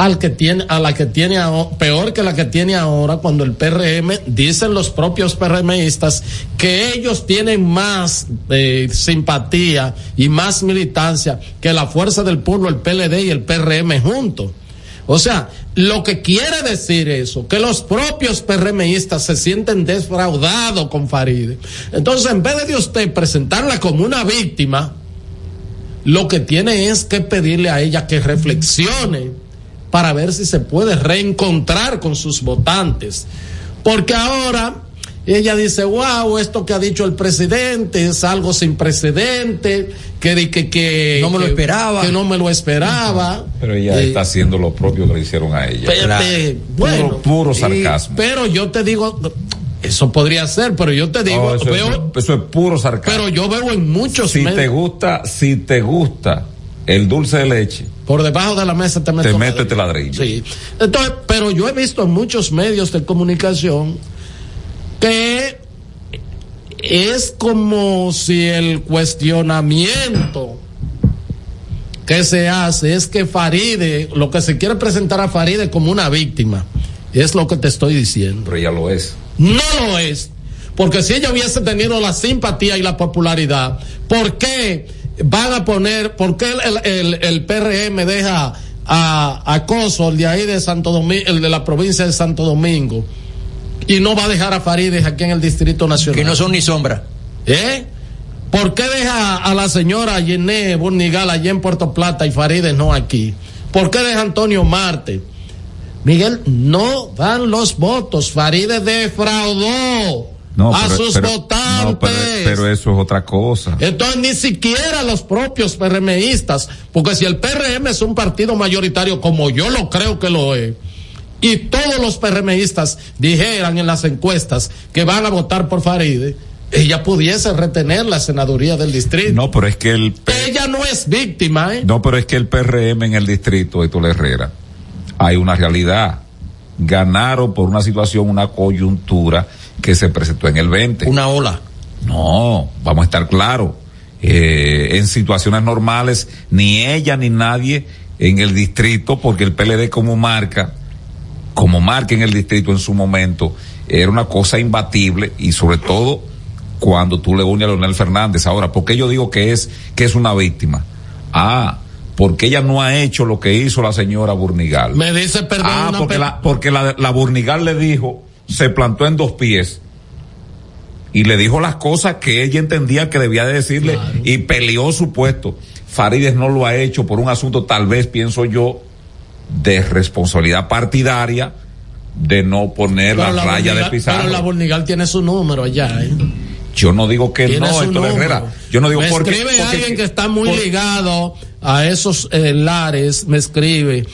al que tiene, a la que tiene peor que la que tiene ahora cuando el PRM, dicen los propios PRMistas, que ellos tienen más eh, simpatía y más militancia que la fuerza del pueblo, el PLD y el PRM juntos. O sea, lo que quiere decir eso, que los propios PRMistas se sienten defraudados con Faride. Entonces, en vez de usted presentarla como una víctima, lo que tiene es que pedirle a ella que reflexione para ver si se puede reencontrar con sus votantes. Porque ahora ella dice, wow, esto que ha dicho el presidente es algo sin precedente, que, que, que No me lo esperaba. Que no me lo esperaba. Pero ella Eh, está haciendo lo propio que le hicieron a ella. Pe- pe- bueno, puro, puro y- sarcasmo. pero yo te digo, eso podría ser, pero yo te digo, No, eso, veo, es, eso es puro sarcasmo. pero yo veo en muchos si medios- te gusta, si te gusta el dulce de leche, por debajo de la mesa te meto te meto este ladrillo. Sí. Entonces, pero yo he visto en muchos medios de comunicación que es como si el cuestionamiento que se hace es que Faride, lo que se quiere presentar a Faride como una víctima, es lo que te estoy diciendo. Pero ella lo es. No lo es. Porque si ella hubiese tenido la simpatía y la popularidad, ¿por qué van a poner, por qué el, el- el PRM deja a, a Coso, el de ahí de Santo Domingo, el de la provincia de Santo Domingo, y no va a dejar a Farides aquí en el Distrito Nacional? Que no son ni sombra. ¿Eh? ¿Por qué deja a la señora Yené Burnigal allí en Puerto Plata y Farides no aquí? ¿Por qué deja a Antonio Marte? Miguel, no dan los votos. Farides defraudó No, a pero- sus pero- votantes. no, pero, pero eso es otra cosa. Entonces ni siquiera los propios PRMistas, porque si el PRM es un partido mayoritario como yo lo creo que lo es, y todos los PRMistas dijeran en las encuestas que van a votar por Faride, ella pudiese retener la senaduría del distrito. No, pero es que el Ella no es víctima, ¿eh? no, pero es que el PRM en el distrito de Tula Herrera hay una realidad. Ganaron por una situación, una coyuntura que se presentó en el 20. Una ola. No, vamos a estar claros. Eh, en situaciones normales, ni ella ni nadie en el distrito, porque el PLD como marca, como marca en el distrito en su momento, era una cosa imbatible y sobre todo cuando tú le unes a Leonel Fernández. Ahora, ¿por qué yo digo que es, que es una víctima? Ah, porque ella no ha hecho lo que hizo la señora Burnigal. Me dice, perdón, Ah, una porque, la, porque la, la Burnigal le dijo, se plantó en dos pies y le dijo las cosas que ella entendía que debía de decirle y peleó su puesto. Farides no lo ha hecho por un asunto, tal vez pienso yo, de responsabilidad partidaria, de no poner pero la, raya de Pizarro. Pero la Burnigal tiene su número allá, ¿eh? Yo no digo que no, Héctor. Herrera. Yo no digo me porque, escribe porque- alguien que está muy por- ligado a esos eh, lares, me escribe.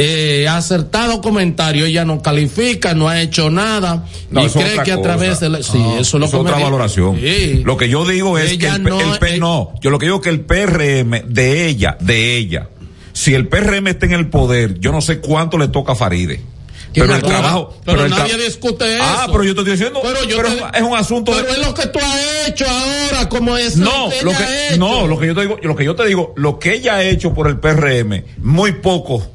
Eh, acertado comentario, ella no califica, no ha hecho nada No, y cree que a través de la, sí, eso es lo es que me otra valoración. Sí. Lo que yo digo es Ella que el, no, el eh, no, yo lo que digo es que el PRM de ella, de ella, si el PRM está en el poder, yo no sé cuánto le toca a Faride. Pero el trabajo, pero nadie discute eso. Ah, pero yo te estoy diciendo, Pero yo pero te- es un- asunto Pero de- es lo que tú has hecho ahora, como es no, que lo ella ha que, hecho. no, lo que yo te digo, lo que yo te digo, lo que ella ha hecho por el PRM, muy poco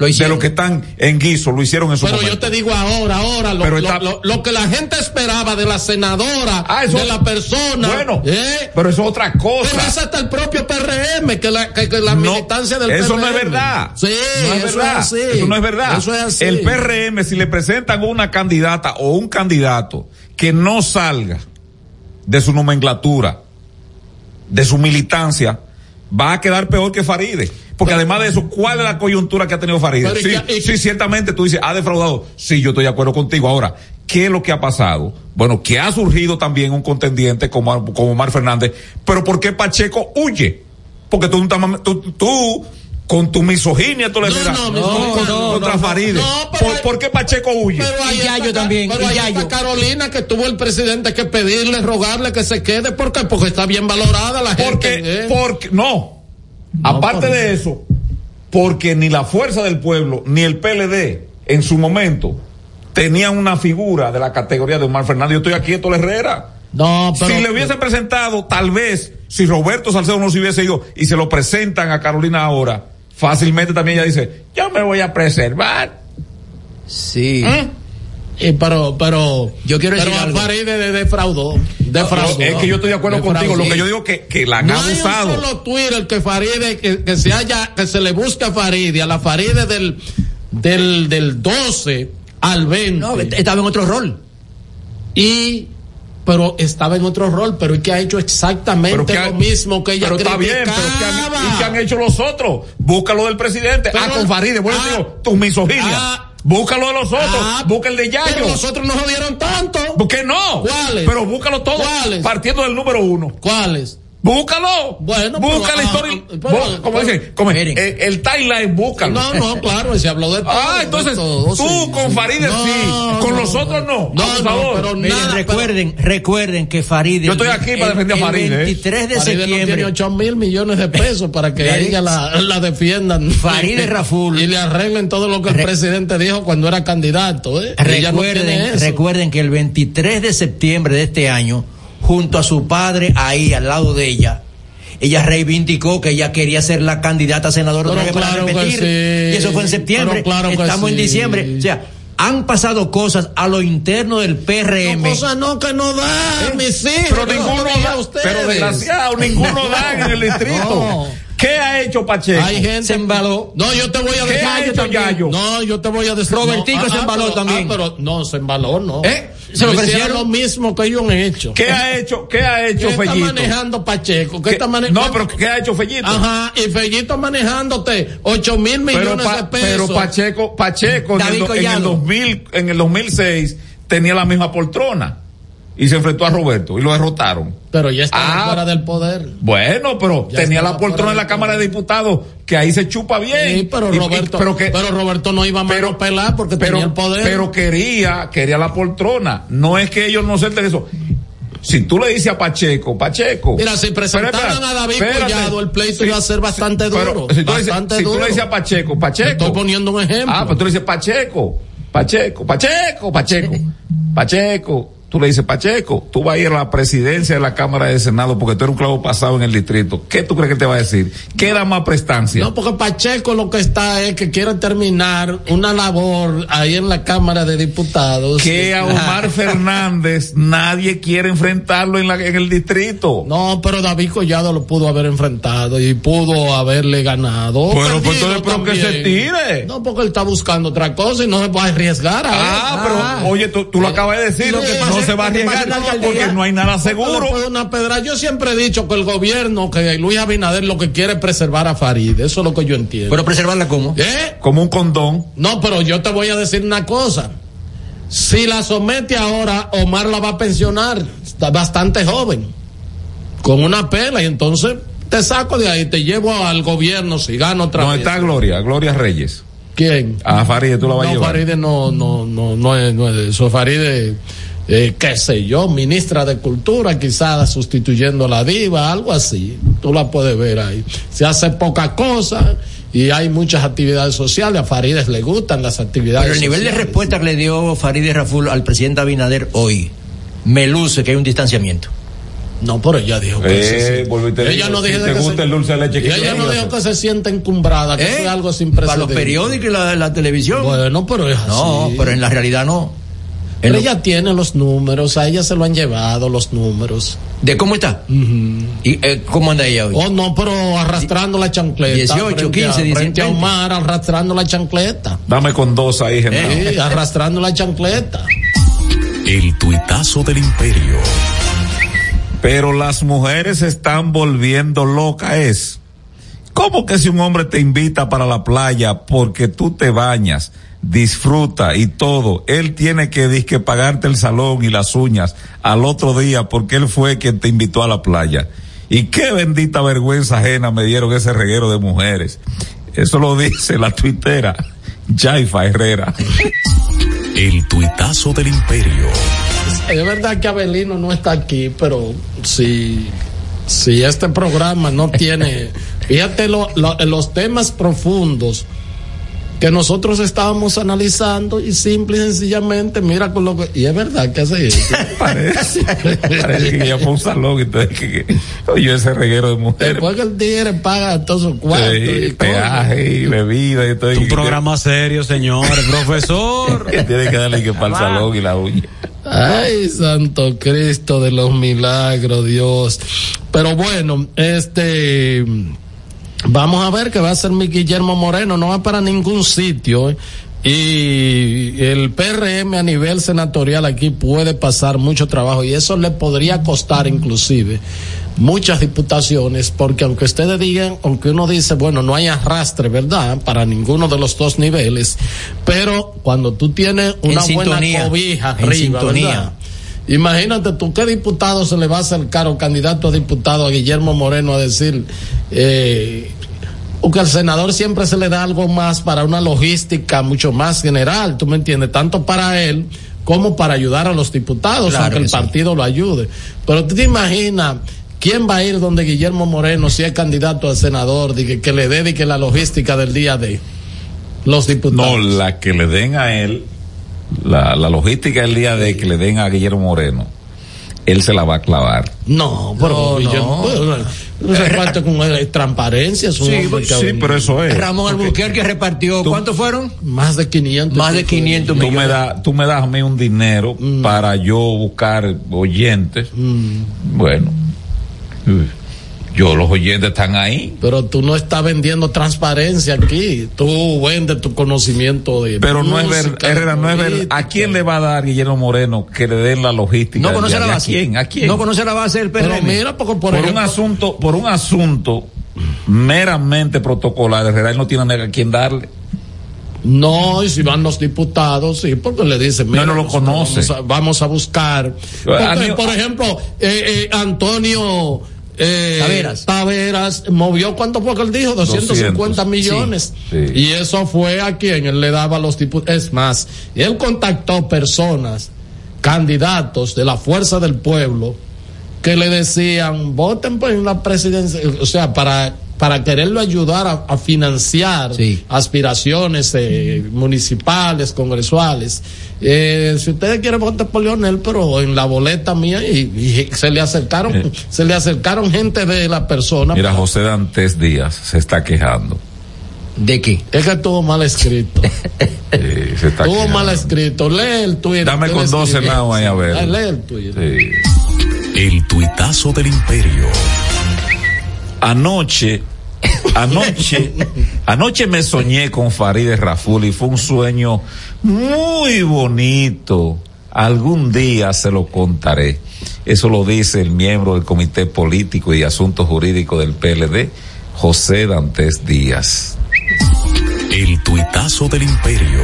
de los que están en guiso lo hicieron en su Pero momento. yo te digo ahora, ahora, lo, Pero lo- está- lo- lo que la gente esperaba de la senadora, Ah, eso- de la persona. Bueno, ¿eh? pero eso es otra cosa. Pero es hasta el propio PRM, que la, que, que la No, militancia del eso PRM. no es verdad. Sí, no es eso verdad. es así. Eso no es verdad. Eso es así. El PRM, si le presentan una candidata o un candidato que no salga de su nomenclatura, de su militancia, va a quedar peor que Faride. Porque además de eso, ¿cuál es la coyuntura que ha tenido Faride? Pero y Sí, que- y- sí, ciertamente tú dices, ha defraudado. Sí, yo estoy de acuerdo contigo. Ahora, ¿qué es lo que ha pasado? Bueno, que ha surgido también un contendiente como, como Omar Fernández. Pero ¿por qué Pacheco huye? Porque tú, tú, tú con tu misoginia, tú le dirás, no, contra, no, contra no, no. Faride. No, pero ¿Por, qué Pacheco huye? Pero ahí Y Yayo está, también, Pero y ahí Yayo. está Carolina que tuvo el presidente que pedirle, rogarle que se quede. ¿Por qué? Porque está bien valorada la Porque, gente. ¿eh? porque, no. Aparte por de eso, porque ni la fuerza del pueblo, ni el PLD, en su momento, tenían una figura de la categoría de Omar Fernández. Yo estoy aquí, esto Herrera. No, pero. si le hubiesen presentado, tal vez, si Roberto Salcedo no se hubiese ido y se lo presentan a Carolina ahora, fácilmente también ella dice, yo me voy a preservar. Sí. Y pero, pero, yo quiero pero decir algo. Faride de, defraudó. defraudó. No, es que yo estoy de acuerdo contigo. Lo que yo digo que, que la han no abusado. hay un solo Twitter que Faride, que, que se haya, que se le busque a Faride, a la Faride del, del, del 12 al 20. No, estaba en otro rol. Y, pero estaba en otro rol, pero ¿y que ha hecho exactamente Pero ha- lo mismo que ella Pero está bien, pero ¿qué han, ¿y qué han hecho los otros? Búscalo del presidente. ah, Pero- con Faride, bueno, ah, digo, tus misoginias. ah, búscalo de los otros. Ah, busca el de Yayo. Pero los otros no jodieron tanto. ¿Por qué no? ¿Cuáles? Pero búscalo todo. ¿Cuáles? Partiendo del número uno. ¿Cuáles? Búscalo. Bueno, busca pero, la ah, historia. ah, pero- como pero- dicen, como el, el timeline, búscalo. No, no, claro, se habló de todo. Ah, de entonces todo, tú sí, con sí. Faride No, sí, con no, los otros no. No, Abusador. no, pero Miren, nada, recuerden, recuerden que Faride. Yo estoy aquí para defender a Faride, El ¿eh? 23 de Faride no septiembre. tiene 8 mil millones de pesos para que Miren. ella la, la defiendan. Faride Raful. Y le arreglen todo lo que el Re- presidente dijo cuando era candidato. ¿eh? Recuerden, recuerden que el 23 de septiembre de este año, junto a su padre ahí al lado de ella, ella reivindicó que ella quería ser la candidata a senadora Pero otra vez para claro que repetir. sí. Y eso fue en septiembre. Pero claro que Estamos en sí. diciembre. O sea, han pasado cosas a lo interno del PRM. No, cosa no que no da, mis hijos. Pero no ninguno da, ustedes. pero desgraciado, ninguno da en el distrito. No. ¿Qué ha hecho Pacheco? Hay gente. Se embaló. No, yo te voy a ¿Qué decir. ha hecho Yayo? No, yo te voy a decir. Robertico no, se embaló pero- también. ah, pero no, se embaló, no. ¿Eh? ¿Se lo ofrecieron? lo mismo que ellos han hecho. ¿Qué ha hecho? ¿Qué ha ¿Qué hecho está Fellito? manejando Pacheco? ¿Qué ¿Qué- está manejando? No, pero ¿qué ha hecho Fellito? Ajá, y Fellito manejándote 8 mil millones Pa- de pesos. pero Pacheco, Pacheco en el, en el Collado. 2000, en el 2006 tenía la misma poltrona y se enfrentó a Roberto y lo derrotaron. Pero ya está Ah. fuera del poder. Bueno, pero Ya tenía estaba la poltrona en la Cámara de Diputados que ahí se chupa bien. Sí, pero Y- y- Roberto, pero que, pero Roberto no iba a mano pelar porque pero, tenía el poder. pero quería, quería la poltrona. No es que ellos no acepten eso. Si tú le dices a Pacheco, Pacheco. Mira, si presentaran Pero espera, a David espérate. Collado, el pleito Sí. iba a ser bastante Pero duro. si tú, le dices, bastante si tú duro. le dices a Pacheco, Pacheco. Estoy poniendo un ejemplo. Ah, pues tú le dices Pacheco, Pacheco, Pacheco, Pacheco, Pacheco. Tú le dices, Pacheco, tú vas a ir a la presidencia de la Cámara de Senado porque tú eres un clavo pasado en el distrito. ¿Qué tú crees que te va a decir? ¿Qué da más prestancia? No, porque Pacheco lo que está es que quiere terminar una labor ahí en la Cámara de Diputados. que a Omar Fernández nadie quiere enfrentarlo en, la, en el distrito. No, pero David Collado lo pudo haber enfrentado y pudo haberle ganado. Bueno, pues entonces, pero que se tire. No, porque él está buscando otra cosa y no se va a arriesgar a Ah, él. pero oye, tú, tú lo acabas de decir, Lo que pasa no se va a arriesgar porque no hay nada seguro. una pedra. Yo siempre he dicho que el gobierno, que Luis Abinader lo que quiere es preservar a Farid. Eso es lo que yo entiendo. Pero preservarla cómo? ¿Eh? Como un condón. No, pero yo te voy a decir una cosa. Si la somete ahora, Omar la va a pensionar. Está bastante joven. Con una pela. Y entonces te saco de ahí, te llevo al gobierno si gano otra No vez. está Gloria, Gloria Reyes. ¿Quién? A Farid tú la vas a No, llevar. Faride no, no, no, no es, no es de eso. Faride, eh, qué sé yo, ministra de Cultura, quizás sustituyendo a la diva, algo así. Tú la puedes ver ahí. Se hace poca cosa y hay muchas actividades sociales. A Farides le gustan las actividades Pero el nivel de respuesta que le dio Farideh Raful al presidente Abinader hoy me luce que hay un distanciamiento. No, pero ella dijo que Eh, se- ella no si dijo te que gusta se- el dulce de leche que ella no dijo que se siente encumbrada, que ¿Eh? fue algo sin Para los precedentes. periódicos y la, la televisión. Bueno, pero es no, así. pero en la realidad no. Pero lo- ella tiene los números, a ella se lo han llevado los números. ¿De cómo está? ¿Y eh, cómo anda ella hoy? Oh, no, pero arrastrando la chancleta. 18, frente a- 15, 16, Frente a 20. Omar, arrastrando la chancleta. Dame con dos ahí, gente. Sí, arrastrando la chancleta. El tuitazo del imperio. Pero las mujeres se están volviendo locas es. ¿Cómo que si un hombre te invita para la playa porque tú te bañas, disfruta y todo, él tiene que disque pagarte el salón y las uñas al otro día porque él fue quien te invitó a la playa? Y qué bendita vergüenza ajena me dieron ese reguero de mujeres. Eso lo dice la tuitera Jaifa Herrera. El tuitazo del imperio. Es verdad que Abelino no está aquí, pero si, si este programa no tiene, fíjate lo- lo- los temas profundos que nosotros estábamos analizando y simple y sencillamente, mira con lo que. Y es verdad que hace eso. Parece, parece que ya fue un salón y entonces que, que oye ese reguero de mujeres. Después que el tigre paga todos sus cuartos Sí, y peaje y bebida y todo. Un programa serio, señor, profesor. Tiene que darle que para el salón y la uña. Ay, Santo Cristo de los milagros, Dios. Pero bueno, este. Vamos a ver qué va a hacer mi Guillermo Moreno. No va para ningún sitio. ¿eh? Y el PRM a nivel senatorial aquí puede pasar mucho trabajo y eso le podría costar inclusive muchas diputaciones porque aunque ustedes digan, aunque uno dice, bueno, no hay arrastre, ¿verdad? Para ninguno de los dos niveles, pero cuando tú tienes una En buena sintonía, cobija arriba. ¿verdad? Imagínate tú, ¿qué diputado se le va a acercar o candidato a diputado a Guillermo Moreno a decir, eh, porque al senador siempre se le da algo más para una logística mucho más general, tú me entiendes, tanto para él como para ayudar a los diputados, Claro aunque que el sí. partido lo ayude. Pero tú te imaginas, ¿quién va a ir donde Guillermo Moreno si es candidato a senador, de que, que le dedique la logística del día de los diputados? No, la que le den a él, la, la logística del día de que le den a Guillermo Moreno, él se la va a clavar. No, pero Guillermo, bueno, no se parte con eh, transparencia. es un Sí, Sí, pero eso es. Ramón Albuquerque repartió, ¿cuántos fueron? Más de 500. Más de 500 Tú me, millones. da, tú me das a mí un dinero Mm. para yo buscar oyentes. Bueno, yo los oyentes están ahí. Pero tú no estás vendiendo transparencia aquí. Tú vendes tu conocimiento de. Pero no es verdad, Herrera, no es verdad. ¿A quién le va a dar Guillermo Moreno que le den la logística? No conoce la base. ¿A quién? ¿A quién? No conoce la base del Pero PRM. mira, porque por, por un asunto, por un asunto meramente protocolar, Herrera él no tiene a quién darle. No, y si van los diputados, sí, porque le dicen, mira, no lo nosotros conoce. Vamos a, vamos a buscar. Porque, por ejemplo, eh, eh, Antonio eh, Taveras. Taveras movió, ¿cuánto fue que él dijo? 250 200, millones. sí, sí. Y eso fue a quien él le daba los diputados. Es más, él contactó personas, candidatos de la fuerza del pueblo, que le decían, voten por la presidencia, o sea, para para quererlo ayudar a, a financiar Sí. aspiraciones eh, municipales, congresuales. Eh, si ustedes quieren votar por Leonel, pero en la boleta mía y, y se le acercaron, Eh. se le acercaron gente de la persona. Mira, José Dantes Díaz se está quejando. ¿De qué? Es que estuvo mal escrito. Se está estuvo mal escrito. Lee el Twitter. Dame con dos senados ahí a ver. Ah, Lee el Twitter. Sí. El tuitazo del imperio. Anoche, anoche, anoche me soñé con Farideh Raful y fue un sueño muy bonito. Algún día se lo contaré. Eso lo dice el miembro del Comité Político y Asuntos Jurídicos del PLD, José Dantes Díaz. El tuitazo del imperio.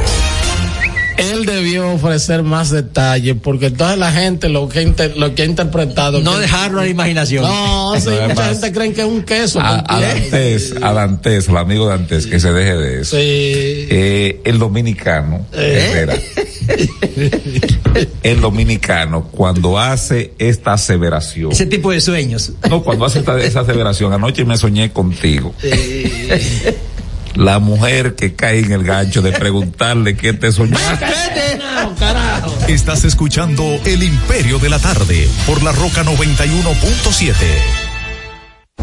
Él debió ofrecer más detalles porque toda la gente lo que, inter- lo que ha interpretado. No que- dejarlo a la imaginación. No, sí, No, mucha gente cree que es un queso. A, ¿me a entiendes? Dantes, a Dantes, el amigo Dantes, que se deje de eso. Sí. Eh, el dominicano, Eh. Herrera, el dominicano, cuando hace esta aseveración, Ese tipo de sueños. no, cuando hace esta, esa aseveración, anoche me soñé contigo. La mujer que cae en el gancho de preguntarle qué te soñaste. No, carajo. Estás escuchando El Imperio de la Tarde por la Roca 91.7.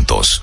Santos.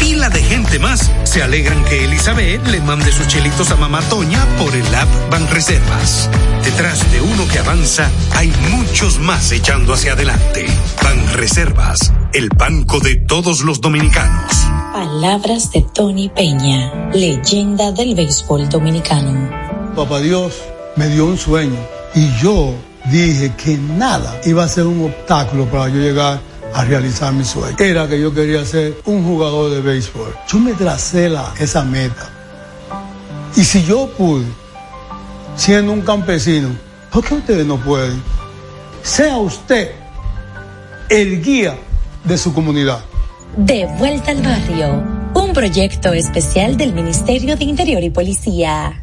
pila de gente más se alegran que Elizabeth le mande sus chelitos a Mamá Toña por el app Banreservas. Detrás de uno que avanza hay muchos más echando hacia adelante. Banreservas, el banco de todos los dominicanos. Palabras de Tony Peña, leyenda del béisbol dominicano. Papá Dios me dio un sueño y yo dije que nada iba a ser un obstáculo para yo llegar a realizar mi sueño. Era que yo quería ser un jugador de béisbol. Yo me tracé la, esa meta. Y si yo pude, siendo un campesino, ¿por qué ustedes no pueden? Sea usted el guía de su comunidad. De vuelta al barrio, un proyecto especial del Ministerio de Interior y Policía.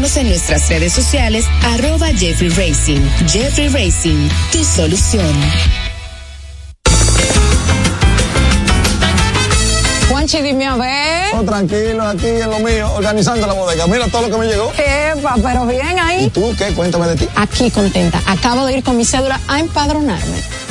en nuestras redes sociales, arroba Jeffrey Racing. Jeffrey Racing, tu solución. Juanchi, dime a ver. Oh, tranquilo, aquí en lo mío, organizando la bodega. Mira todo lo que me llegó. Epa, pero bien ahí. ¿Y tú qué? Cuéntame de ti. Aquí contenta. Acabo de ir con mi cédula a empadronarme.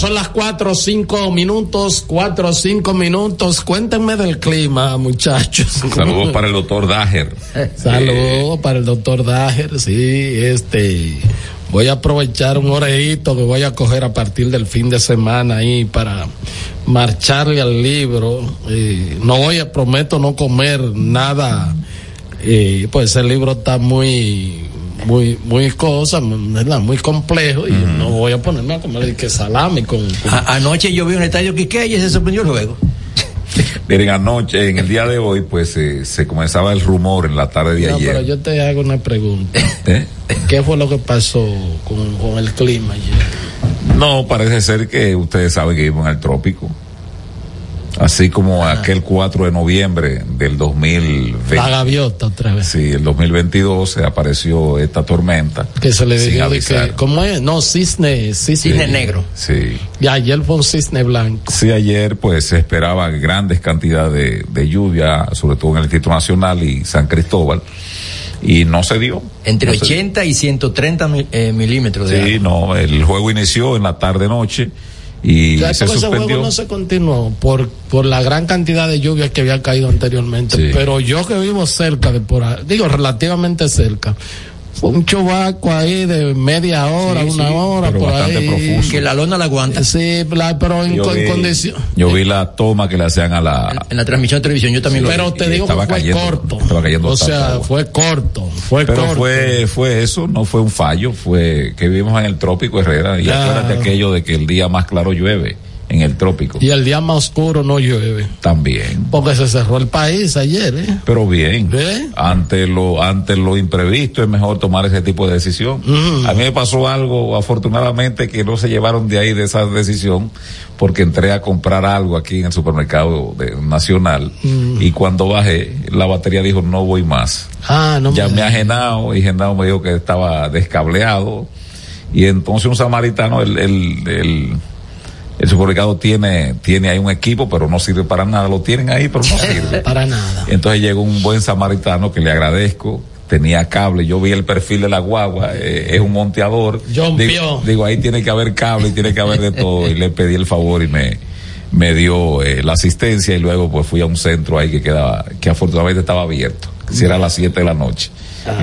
son las cuatro o cinco minutos, cuatro o cinco minutos. Cuéntenme del clima, muchachos. Saludos para el doctor Dager. Saludos para el doctor Dager, sí, este. Voy a aprovechar un orejito que voy a coger a partir del fin de semana ahí para marcharle al libro. Eh, no voy a, prometo no comer nada. Eh, pues el libro está muy, muy, muy cosa, ¿verdad? Muy complejo y no voy a ponerme a comer que salami con, con- A- anoche yo vi un estadio Quique y se sorprendió luego. Miren, anoche, en el día de hoy, pues eh, se comenzaba el rumor en la tarde de No, pero ayer. yo te hago una pregunta. ¿Eh? ¿Qué fue lo que pasó con, con el clima ayer? No, parece ser que ustedes saben que vivimos en el trópico. Así como aquel 4 de noviembre del 2020. La gaviota otra vez. Sí, el 2022 se apareció esta tormenta. Que se le dijo que, ¿cómo es? No, cisne, cisne, Sí. Y ayer fue un cisne blanco. Sí, ayer pues se esperaba grandes cantidades de, de lluvia, sobre todo en el Distrito Nacional y San Cristóbal, y no se dio. Entre No se dio. 80 y 130 mil- eh, milímetros de Sí, no, el juego inició en la tarde-noche y Ya, se porque ese suspendió. juego no se continuó por, por la gran cantidad de lluvias que había caído anteriormente. Sí. Pero yo que vivo cerca de por ahí, digo relativamente cerca, fue un chubaco ahí de media hora, Sí, una sí, hora pero por bastante ahí. profuso. Que la lona la aguanta. Sí, la- pero en, Yo con- vi, condición. yo vi la toma que le hacían a la... En la transmisión de televisión yo también lo Pero vi. te digo que fue cayendo- corto. estaba cayendo o sea, fue corto, fue Pero corto. fue, fue eso, no fue un fallo, fue que vivimos en el trópico Herrera y Claro. acuérdate aquello de que el día más claro llueve en el trópico. Y el día más oscuro no llueve. También. Porque se cerró el país ayer, ¿eh? Pero bien, ¿Eh? ante lo ante lo imprevisto es mejor tomar ese tipo de decisión. Mm. A mí me pasó algo, afortunadamente, que no se llevaron de ahí de esa decisión, porque entré a comprar algo aquí en el supermercado de- nacional Mm. y cuando bajé, la batería dijo no voy más. Ah, no Llamé me a Genao y Genao me dijo que estaba descableado y entonces un samaritano, el, el, el, el supermercado tiene, tiene ahí un equipo, pero no sirve para nada, lo tienen ahí, pero no sirve. Para nada. Entonces llegó un buen samaritano que le agradezco. Tenía cable, yo vi el perfil de la guagua, eh, es un monteador. John digo, digo, ahí tiene que haber cable y tiene que haber de todo. Y le pedí el favor y me, me dio eh, la asistencia y luego pues fui a un centro ahí que quedaba, que afortunadamente estaba abierto, si era a las 7 de la noche.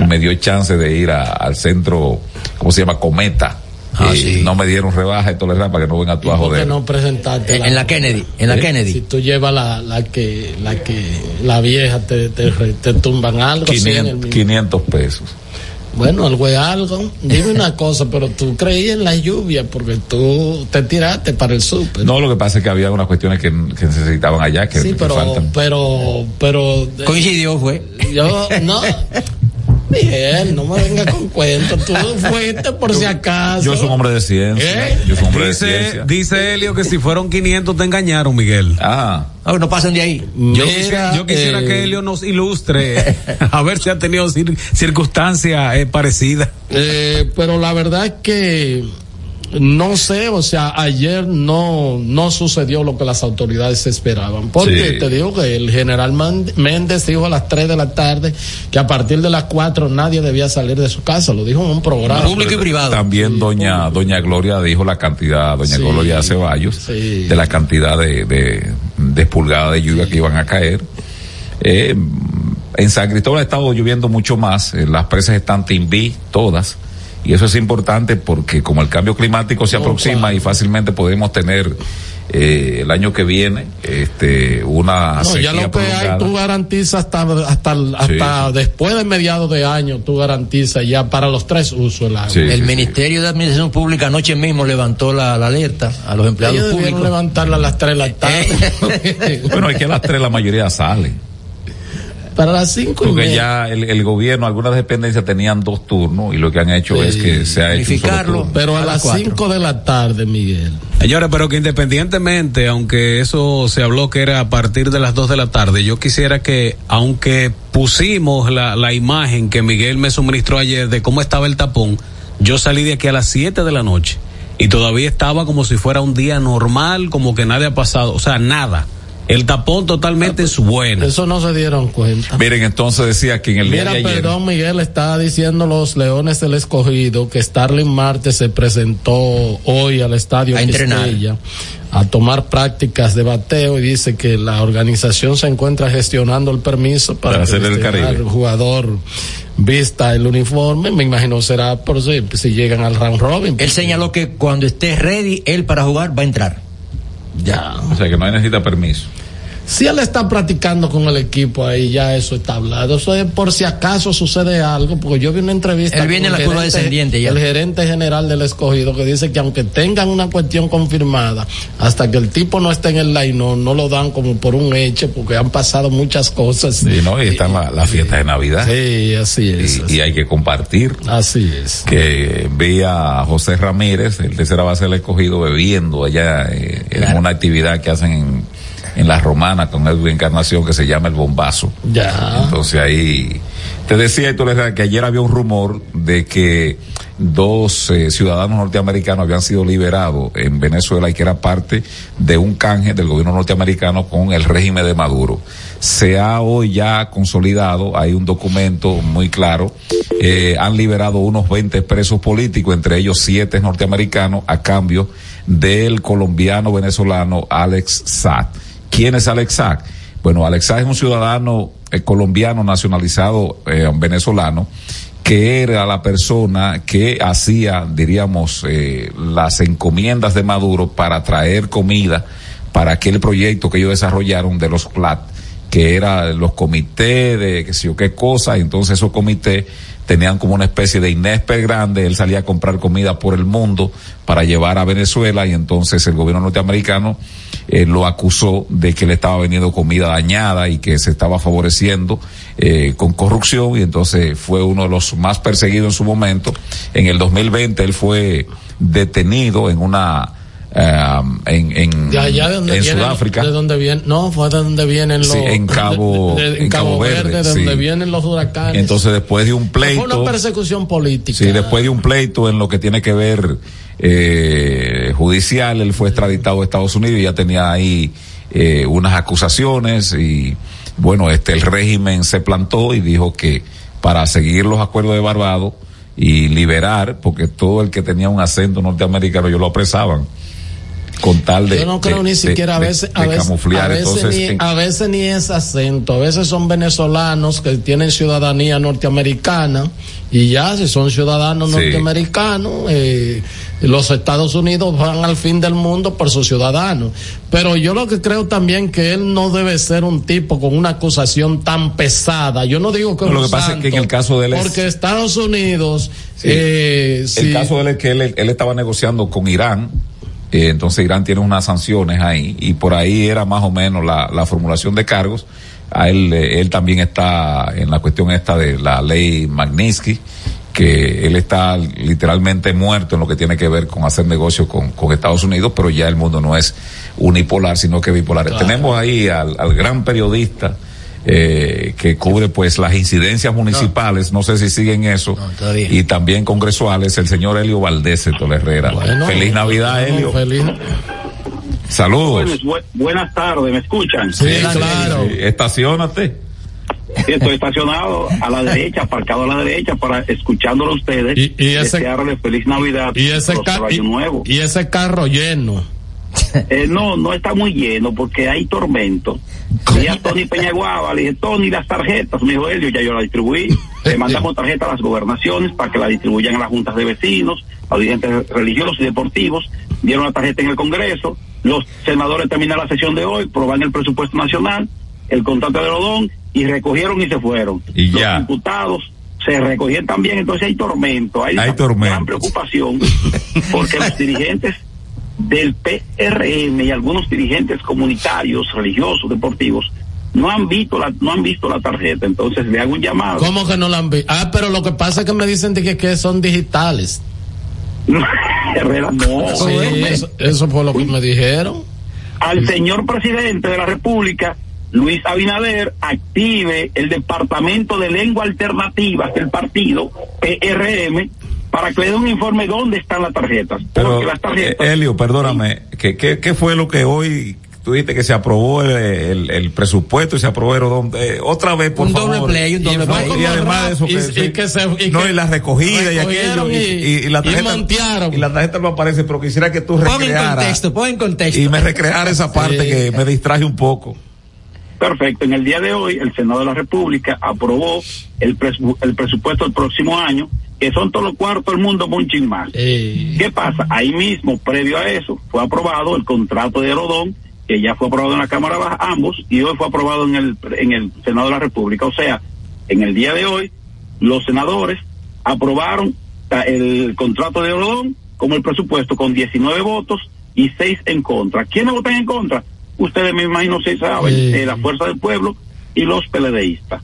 Y me dio chance de ir a- al centro, ¿cómo se llama? Cometa. Ah, Y sí. No me dieron rebaja y tolerante para que no venga tú a ¿Por qué joder. no presentarte? En, en la Kennedy, en la ¿Eh? Kennedy. Si tú llevas la, la que, la que, la vieja te, te, te tumban algo. sí, en el 500, mismo. 500 pesos. Bueno, algo es algo. Dime una cosa, pero tú creías en la lluvia porque tú te tiraste para el súper. No, lo que pasa es que había unas cuestiones que, que necesitaban allá que, sí, que pero, faltan. pero, pero. Coincidió, fue. Yo, no. Miguel, no me venga con cuentos. Tú fuiste por si acaso. Yo soy un hombre de ciencia. ¿Eh? Yo soy un hombre de Dice, ciencia. dice Helio que si fueron 500 te engañaron, Miguel. Ah, Ah, no pasan de ahí. Yo Mira, quisiera, yo quisiera eh, que Helio nos ilustre a ver si ha tenido cir- circunstancias eh, parecidas. Eh, pero la verdad es que no sé, o sea, ayer no, no sucedió lo que las autoridades esperaban. Porque Sí. te digo que el general Méndez dijo a las 3 de la tarde que a partir de las 4 nadie debía salir de su casa. Lo dijo en un programa. Público y privado. También doña doña Gloria dijo la cantidad, doña Sí. Gloria Ceballos, Sí. de la cantidad de, de, de pulgadas de lluvia que iban a caer. Eh, en San Cristóbal ha estado lloviendo mucho más, eh, las presas están timbí, todas, y eso es importante porque como el cambio climático se aproxima y fácilmente podemos tener eh, el año que viene este una No, ya sequía lo que hay, tú garantizas hasta, hasta, hasta después de mediados de año, tú garantizas ya para los tres usos el agua. Sí, el sí, Ministerio de Administración Pública anoche mismo levantó la, la alerta a los empleados Ellos públicos. levantarla a las 3 de la tarde. Bueno, es que a las tres la mayoría sale. Para las 5 y Porque media. ya el, el gobierno, algunas dependencias tenían dos turnos y lo que han hecho es que se ha hecho un solo. Pero a, A las las cuatro. 5 de la tarde, Miguel. Señores, pero que independientemente, aunque eso se habló que era a partir de las 2 de la tarde, yo quisiera que, aunque pusimos la, la imagen que Miguel me suministró ayer de cómo estaba el tapón, Yo salí de aquí a las 7 de la noche y todavía estaba como si fuera un día normal, como que nadie ha pasado, o sea, nada. El tapón totalmente es bueno. Eso no se dieron cuenta. Miren, entonces decía que en el día Mira, de ayer. perdón, Miguel, está diciendo los Leones del Escogido que Starling Marte se presentó hoy al estadio A entrenar. A tomar prácticas de bateo y dice que la organización se encuentra gestionando el permiso para, Para hacer el este, Caribe. el jugador vista el uniforme. Me imagino será por si, si llegan al round robin. Él señaló que cuando esté ready, él para jugar va a entrar. Ya. O sea, que no necesita permiso. Si él está practicando con el equipo ahí, ya eso está hablado. Eso es por si acaso sucede algo, porque yo vi una entrevista. Él viene con la curva gerente- descendiente ya. El gerente general del escogido que dice que aunque tengan una cuestión confirmada, hasta que el tipo no esté en el line, no, no lo dan como por un hecho, porque han pasado muchas cosas. Sí, ¿no? Y están la- las fiestas de Navidad. Sí, así es. Y, y hay que compartir. Así es. Que vi a José Ramírez, el tercera base del escogido, bebiendo allá eh, en una actividad que hacen en, en La Romana con Edwin Encarnación que se llama El Bombazo. Ya. Entonces ahí te decía tú que ayer había un rumor de que dos eh, ciudadanos norteamericanos habían sido liberados en Venezuela y que era parte de un canje del gobierno norteamericano con el régimen de Maduro. Se ha hoy ya consolidado, hay un documento muy claro, eh, han liberado unos 20 presos políticos, entre ellos siete norteamericanos, a cambio del colombiano venezolano Alex Saad. ¿Quién es Alex? Bueno, Alex es un ciudadano eh, colombiano nacionalizado eh, venezolano que era la persona que hacía, diríamos, eh, las encomiendas de Maduro para traer comida para aquel proyecto que ellos desarrollaron de los CLAT, que era los comités de qué sé qué cosa, entonces esos comités tenían como una especie de Inésper grande, él salía a comprar comida por el mundo para llevar a Venezuela y entonces el gobierno norteamericano eh, lo acusó de que le estaba vendiendo comida dañada y que se estaba favoreciendo eh, con corrupción y entonces fue uno de los más perseguidos en su momento. En el 2020 él fue detenido en una eh, en, en, De allá de donde en vienen- Sudáfrica. De donde vienen, no, fue de donde vienen los. Sí, en Cabo- de- de- en Cabo, Cabo Verde, Verde, de donde sí. vienen los huracanes. Entonces después de un Fue una pleito, persecución política. sí, después de un pleito en lo que tiene que ver eh, judicial, él fue extraditado a Estados Unidos y ya tenía ahí eh, unas acusaciones y bueno, este el régimen se plantó y dijo que para seguir los acuerdos de Barbados y liberar, porque todo el que tenía un acento norteamericano ellos lo apresaban con tal de Yo no creo de- ni de- siquiera a de- veces, de a veces, camuflar. a veces entonces ni, en- a veces ni es acento, a veces son venezolanos que tienen ciudadanía norteamericana y ya si son ciudadanos Sí. norteamericanos, eh, los Estados Unidos van al fin del mundo por sus ciudadanos. Pero yo lo que creo también que él no debe ser un tipo con una acusación tan pesada. Yo no digo que No, lo que pasa es que en santo, el caso de él es- porque Estados Unidos, Sí. eh, El sí. caso de él es que él, él estaba negociando con Irán, eh, entonces Irán tiene unas sanciones ahí y por ahí era más o menos la, la formulación de cargos. A él, eh, él también está en la cuestión esta de la ley Magnitsky, que él está literalmente muerto en lo que tiene que ver con hacer negocio con, con Estados Unidos, pero ya el mundo no es unipolar, sino que bipolar. Claro. Tenemos ahí al, al gran periodista eh, que cubre pues las incidencias municipales, no, sé si siguen eso, y también congresuales, el señor Helio Valdés Héctor Herrera. Feliz Navidad, Helio. Feliz. Saludos. Buenas, bu- buenas tardes, ¿me escuchan? Sí, Estacionate. Sí, estoy estacionado a la derecha, aparcado a la derecha, para escuchándolo a ustedes. Y- y ese- desearles feliz Navidad Y ese, año nuevo. y, y ese carro lleno. Eh, no, no está muy lleno porque hay tormento. Y a Tony Peñaguaba le dije, Tony, las tarjetas. Me dijo Elio, ya yo las distribuí. Le mandamos tarjetas a las gobernaciones para que la distribuyan a las juntas de vecinos, a los dirigentes religiosos y deportivos. Dieron la tarjeta en el Congreso. Los senadores terminan la sesión de hoy, proban el presupuesto nacional, el contrato de Rodón y recogieron y se fueron. Y los ya. diputados se recogían también, entonces hay tormento, hay, Hay una tormento. gran preocupación porque los dirigentes del PRM y algunos dirigentes comunitarios, religiosos, deportivos, no han visto la, no han visto la tarjeta, entonces le hago un llamado. ¿Cómo que no la han visto? Ah, pero lo que pasa es que me dicen de que, que son digitales. Herrera, no. Sí, eso, eso fue lo que me dijeron. Al señor presidente de la República, Luis Abinader, active el Departamento de Lengua Alternativas del partido PRM para que le den un informe dónde están las tarjetas. Pero, Porque las tarjetas. eh, Elio, perdóname, ¿qué, qué, qué fue lo que hoy tú dijiste que se aprobó el, el, el presupuesto y se aprobó el donde eh, otra vez por Un favor doble play, un doble y, play. y además de eso que, Y- sí. y que se- y no que y la recogida y aquello y, y- y- y la tarjeta y la tarjeta no aparece pero quisiera que tú Pon en recrearas contexto, pon en contexto. y me recreara esa parte Sí. que me distraje un poco Perfecto. En el día de hoy, el Senado de la República aprobó el, presu- el presupuesto del próximo año, que son todos los cuartos del mundo, un chin más. Eh, ¿Qué pasa? Ahí mismo, previo a eso, fue aprobado el contrato de Rodón, que ya fue aprobado en la Cámara Baja, ambos, y hoy fue aprobado en el, en el Senado de la República. O sea, en el día de hoy, los senadores aprobaron ta- el contrato de Rodón como el presupuesto con 19 votos y 6 en contra. ¿Quiénes votan en contra? Ustedes me imagino si saben, Sí. eh, la Fuerza del Pueblo y los PLDistas.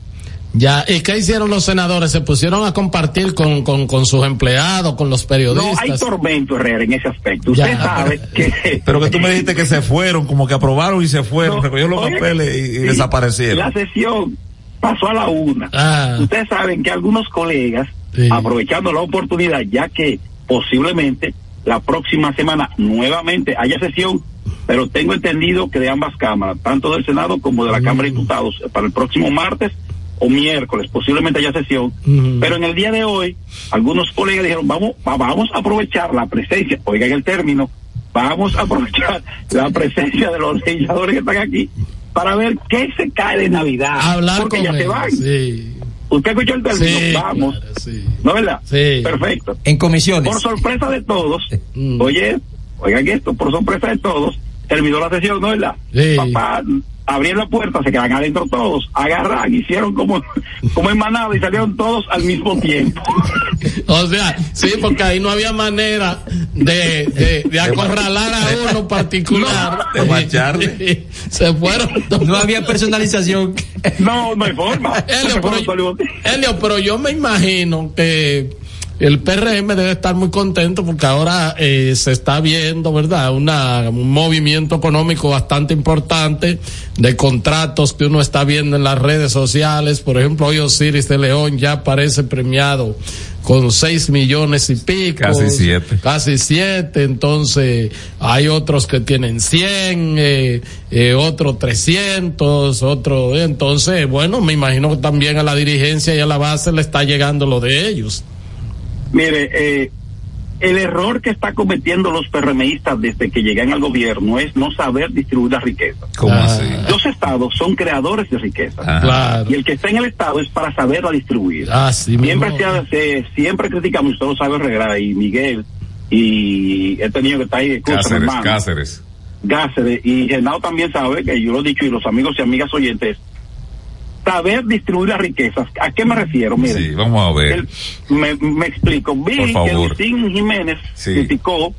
Ya, ¿y qué hicieron los senadores? ¿Se pusieron a compartir con, con, con sus empleados, con los No, periodistas? hay tormento, Herrera, en ese aspecto. Ya, Usted sabe que... pero que tú me dijiste que se fueron como que aprobaron y se fueron No, recogieron los oye, papeles y, y sí, desaparecieron La sesión pasó a la una. Ah. Ustedes saben que algunos colegas, Sí. aprovechando la oportunidad, ya que posiblemente la próxima semana nuevamente haya sesión, pero tengo entendido que de ambas cámaras, tanto del Senado como de la Cámara de Mm. Diputados, para el próximo martes o miércoles, posiblemente haya sesión. Ujú. Pero en el día de hoy, algunos colegas dijeron, vamos, va- vamos a aprovechar la presencia, oigan el término, vamos a aprovechar la presencia de los legisladores que están aquí para ver qué se cae de Navidad. Hablar porque con ya se van. Sí, ¿Usted escuchó el término? Sí, vamos. claro, sí. ¿No es verdad? Sí. Perfecto. En comisiones. Por sorpresa de todos, Mm. oye, oigan esto, por sorpresa de todos, terminó la sesión, ¿no es verdad? Sí. Papá, abrieron la puerta, se quedan adentro todos, agarran, hicieron como, como en manada y salieron todos al mismo tiempo. O sea, sí, porque ahí no había manera de, de, de acorralar a uno particular. de macharle. Se fueron todos. No había personalización. No, no hay forma. Elio, pero. Elio, pero yo me imagino que el PRM debe estar muy contento porque ahora eh, se está viendo, ¿verdad? Una, un movimiento económico bastante importante de contratos que uno está viendo en las redes sociales. Por ejemplo, hoy Osiris de León ya aparece premiado con seis millones y pico. Casi siete. Casi siete. Entonces, hay otros que tienen cien, eh, eh, otros trescientos, otro. Entonces, bueno, me imagino que también a la dirigencia y a la base le está llegando lo de ellos. Mire, eh, el error que está cometiendo los PRMistas desde que llegan al gobierno es no saber distribuir la riqueza. ¿cómo Ah. así? Los estados son creadores de riqueza. Claro. Y el que está en el estado es para saberla distribuir. Así siempre mismo. se hace- siempre criticamos, usted lo sabe Herrera y Miguel y este niño que está ahí de Cáceres hermano, Cáceres Cáceres, y Genao también sabe que yo lo he dicho y los amigos y amigas oyentes, saber distribuir las riquezas. ¿A qué me refiero? Mire, sí vamos a ver el- me, me explico. Vi Por que. Luisín Jiménez Sí. criticó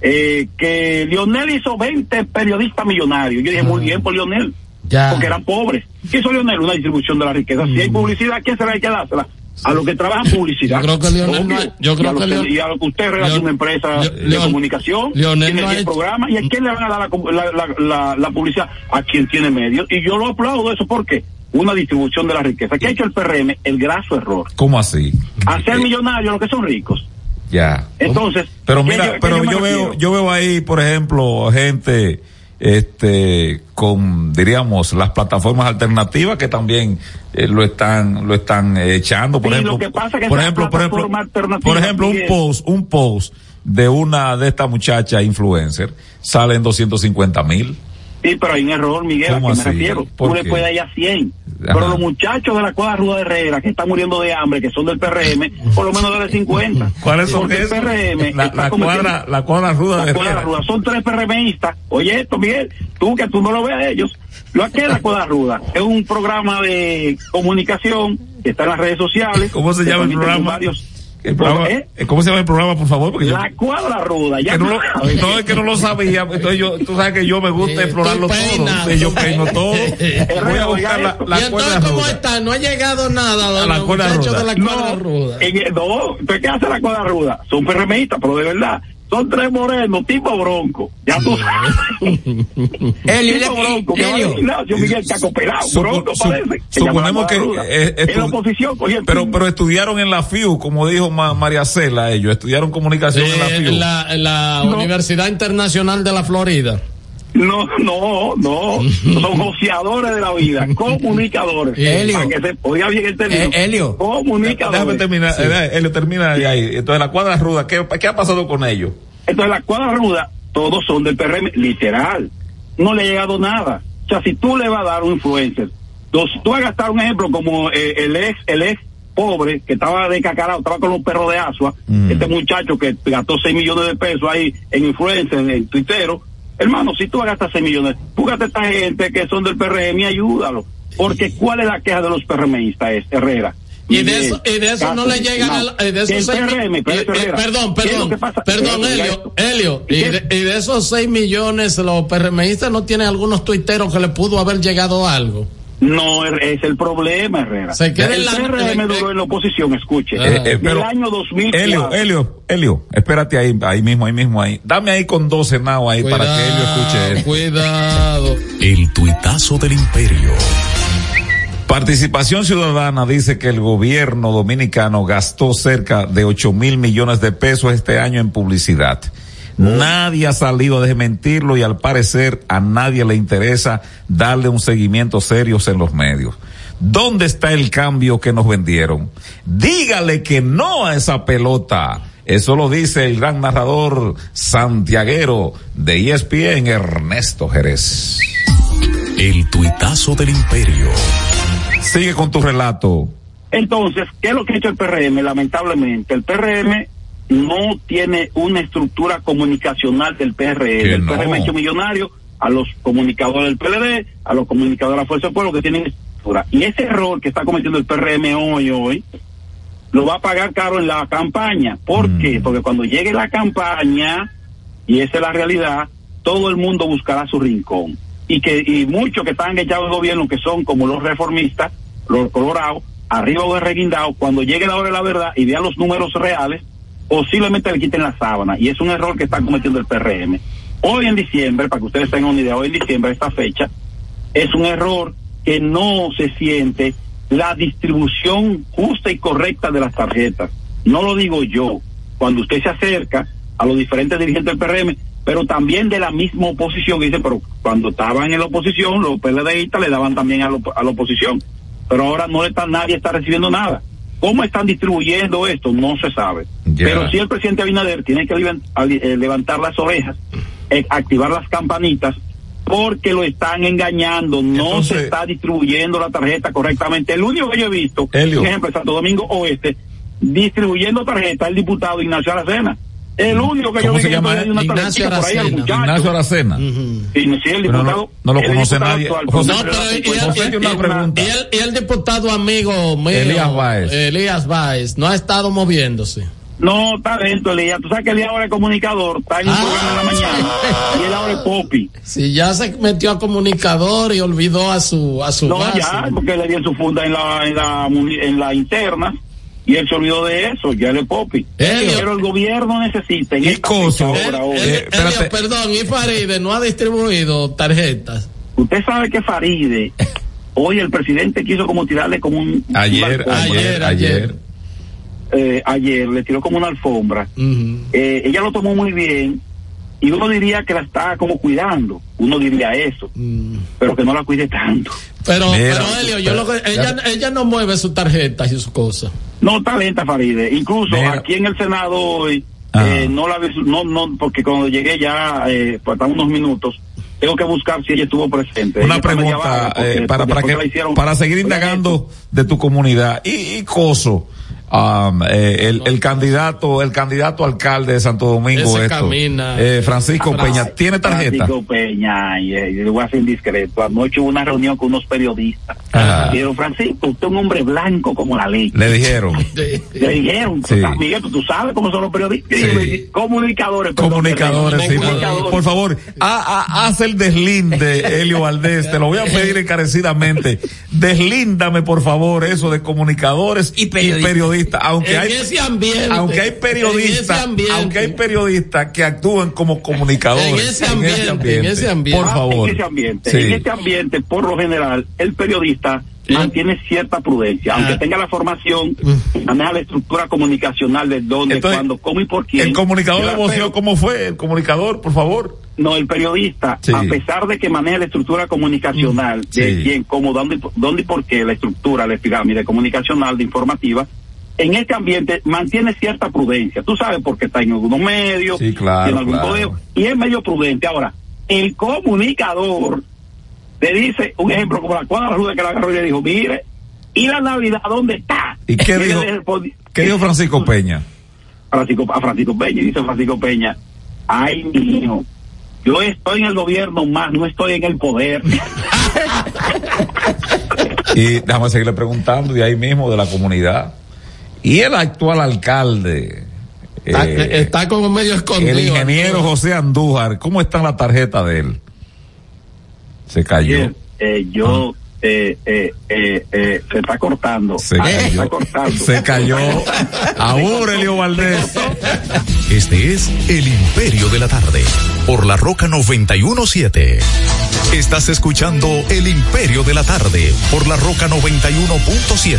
eh, que Lionel hizo 20 periodistas millonarios. Yo dije, muy bien por Lionel, Ya. porque eran pobres. ¿Qué hizo Lionel? Una distribución de la riqueza. Si hay publicidad, ¿a quién se le hay que dársela? A los que trabajan publicidad. Yo creo que Lionel no yo Y creo a los que Leon- y a lo que usted relaciona una empresa Leon- de Leon- comunicación, Lionel tiene no ha 10 hecho- programas, ¿y a quién le van a dar la, la, la, la- la publicidad? A quien tiene medios. Y yo lo aplaudo eso porque una distribución de la riqueza. ¿Qué ha hecho el PRM? El graso error. ¿cómo así? Hacer millonarios los que son ricos. ya Entonces, Pero ¿qué mira, yo- pero yo veo, yo veo ahí, por ejemplo, gente, este, con, diríamos, las plataformas alternativas que también eh, lo están, lo están eh, echando, por Sí, ejemplo, lo que pasa es que por ejemplo, por ejemplo, por ejemplo, un post, un post de una de estas muchachas influencer sale en 250 mil. Sí, pero hay un error, Miguel, ¿a ¿Cómo qué me así? refiero? ¿Por Tú le qué? puedes ir a 100. Ajá. Pero los muchachos de la cuadra Ruda de Herrera que están muriendo de hambre, que son del PRM, por lo menos de 50. ¿Cuáles son Porque esos? el PRM La, la cuadra, la cuadra ruda la de cuadra Herrera. ruda. Son tres PRMistas. Oye esto, Miguel, tú que tú no lo ves a ellos. Lo que es la cuadra ruda es un programa de comunicación que está en las redes sociales. ¿Cómo se llama el programa? varios- El programa- ¿Eh? ¿Cómo se llama el programa, por favor? Porque yo- La cuadra ruda, ya que no, lo, no, es que no lo sabía. Entonces yo, tú sabes que yo me gusta Eh, explorarlo todo. yo peino todo. Voy a buscar la, la y cuerda entonces, ¿cómo ruda. está? No ha llegado nada A la cuerda ruda. de la cuerda No, ruda. en el- no, ¿pero ¿qué hace la cuadra ruda? Son PRMistas, pero de verdad, son tres morenos, tipo bronco. Ya tú sabes. Helio, tipo bronco, al gimnasio, Miguel Caco Pelado, bronco su- parece. suponemos que eh, en la oposición pero pero estudiaron en la FIU como dijo Ma- María Cela ellos estudiaron comunicación en la Eh, FIU en la, en la Universidad Internacional de la Florida. No, no, no. Son joseadores de la vida, comunicadores. Helio. Para que se oiga bien el término. Eh, Helio. Comunicadores. déjame terminar Sí. eh, Helio, termina ahí, ahí entonces la cuadra ruda ¿qué, qué ha pasado con ellos? Entonces, la cuadra ruda, todos son del PRM, literal. No le ha llegado nada. O sea, si tú le vas a dar un influencer, dos, tú vas a gastar un ejemplo como eh, el ex, el ex pobre que estaba de cacarao, estaba con los perros de asua, este muchacho que gastó 6 millones de pesos ahí en influencer, en, en tuitero. Hermano, si tú vas a gastar 6 millones, búscate a esta gente que son del PRM y ayúdalo. Porque ¿cuál es la queja de los PRMistas, es Herrera? Y de eso, y de eso no le llegan no. de esos seis PRM, eh, eh, perdón, ¿Qué es lo perdón, perdón, Helio, Helio, y de, y de esos 6 millones, los PRMistas no tienen algunos tuiteros que le pudo haber llegado algo. No, es el problema, Herrera. Se queda el la- PRM duró en la oposición, escuche. Eh, eh, en pero- el año 2004. Helio, Helio, Helio, espérate ahí, ahí mismo, ahí mismo, ahí. Dame ahí con 12 now ahí para que Helio escuche. Cuidado. El tuitazo del imperio. Participación Ciudadana dice que el gobierno dominicano gastó cerca de 8 mil millones de pesos este año en publicidad. Nadie ha salido a desmentirlo y al parecer a nadie le interesa darle un seguimiento serio en los medios. ¿Dónde está el cambio que nos vendieron? Dígale que no a esa pelota. Eso lo dice el gran narrador santiaguero de ESPN, Ernesto Jerez. El tuitazo del imperio. Sigue con tu relato. Entonces, ¿qué es lo que ha hecho el PRM? Lamentablemente, el PRM no tiene una estructura comunicacional del PRM. El no. PRM ha hecho millonario a los comunicadores del PLD, a los comunicadores de la Fuerza del Pueblo que tienen estructura. Y ese error que está cometiendo el PRM hoy, hoy, lo va a pagar caro en la campaña. ¿Por qué? Porque cuando llegue la campaña, y esa es la realidad, todo el mundo buscará su rincón. Y que y muchos que están echados al gobierno, que son como los reformistas, los colorados, arriba o de reguindado, cuando llegue la hora de la verdad y vean los números reales, posiblemente le quiten la sábana. Y es un error que está cometiendo el PRM. Hoy en diciembre, para que ustedes tengan una idea, hoy en diciembre, esta fecha, es un error que no se siente la distribución justa y correcta de las tarjetas. No lo digo yo. Cuando usted se acerca a los diferentes dirigentes del PRM, pero también de la misma oposición, dice, pero cuando estaban en la oposición, los PLDistas le daban también a, la op- a la oposición. Pero ahora no está, nadie está recibiendo nada. ¿Cómo están distribuyendo esto? No se sabe. Pero sí el presidente Abinader tiene que eh, levantar las orejas, eh, activar las campanitas, porque lo están engañando, no Entonces- se está distribuyendo la tarjeta correctamente. El único que yo he visto, por ejemplo, Santo Domingo Oeste, distribuyendo tarjeta, el diputado Ignacio Aracena. El único que yo ¿Cómo vi se que llama Ignacio Aracena. Ignacio Aracena. Sí, sí, el diputado. no, no lo conoce nadie. José, No, pero y, José, y- una y- pregunta. y el, y el diputado amigo mío, Elías Báez. Elías Báez, no ha estado moviéndose. No, está dentro, Elías. Tú sabes que Elías ahora es comunicador, está en un Ah. programa en la mañana. Y él ahora es Popi. Si ya se metió a comunicador y olvidó a su a su No, base. ya, porque le dio su funda en la, en la, en la interna. Y él se olvidó de eso, ya él es Popi. Elio. Pero el gobierno necesita en Y Coso. Eh. Elio, perdón, y Faride no ha distribuido tarjetas. Usted sabe que Faride, hoy el presidente quiso como tirarle como un... Ayer, alfombra. ayer, ayer. Eh, ayer le tiró como una alfombra. Eh, ella lo tomó muy bien y uno diría que la está como cuidando. Uno diría eso, Mm. pero que no la cuide tanto. Pero, Mira, pero Elio, yo lo que, ella, ella no mueve sus tarjetas y sus cosas. No está lenta Faride. Incluso Mira. aquí en el Senado hoy, Ah. eh, no la no, no, porque cuando llegué ya, eh, faltan unos minutos, tengo que buscar si ella estuvo presente. Una Ella pregunta vaga, porque eh, para, para, que, hicieron- para seguir indagando de tu comunidad. Y, y Coso, um, eh, el, el candidato, el candidato alcalde de Santo Domingo, Ese esto, camina. eh, Francisco Fra- Peña, ¿tiene tarjeta? Francisco Peña, y, eh, le voy a ser indiscreto. Anoche hubo una reunión con unos periodistas. Ajá. Dijeron, Francisco, usted es un hombre blanco como la ley. Le dijeron. Le dijeron, Sí. Miguel, tú sabes cómo son los periodistas. Sí. Comunicadores. perdón, Comunicadores, sí, por, comunicadores. por favor, ha- ha- haz el deslinde, Helio Valdés, te lo voy a pedir encarecidamente. Deslíndame, por favor, eso de comunicadores y periodistas. periodistas, aunque En hay, ese ambiente, aunque hay en periodistas, aunque hay periodistas que actúan como comunicadores. En ese ambiente, en ese ambiente. Por Ah, favor. En ese ambiente, Sí. en ese ambiente, por lo general, el periodista mantiene cierta prudencia, Ah. aunque tenga la formación, Mm. maneja la estructura comunicacional de dónde, Entonces, cuándo, cómo y por quién. El comunicador de la- voz, ¿cómo fue? El comunicador, por favor. No, el periodista, Sí. a pesar de que maneja la estructura comunicacional, de Sí. quién, cómo, dónde, dónde y por qué, la estructura, la pirámide comunicacional, de informativa, en este ambiente mantiene cierta prudencia. Tú sabes porque está en algunos medios, Sí, claro, tiene algún claro. poder, y es medio prudente. Ahora, el comunicador le dice, un ejemplo como la cuadra ruda que la agarró y le dijo, mire, ¿y la Navidad dónde está? ¿Y qué dijo? ¿Qué dijo Francisco Peña? Francisco, a Francisco Peña, dice Francisco Peña, ay mi hijo, yo estoy en el gobierno más, no estoy en el poder. Y déjame seguirle preguntando de ahí mismo, de la comunidad. Y el actual alcalde, Está, eh, está como medio escondido. el ingeniero José Andújar, ¿cómo está la tarjeta de él? Se cayó. Eh, yo, eh, eh, eh, eh, se está cortando. Se Ah, se cayó. está cortando. Se cayó. Aurelio Valdés. Este es El Imperio de la Tarde por la Roca 917. Estás escuchando El Imperio de la Tarde por la Roca 91.7.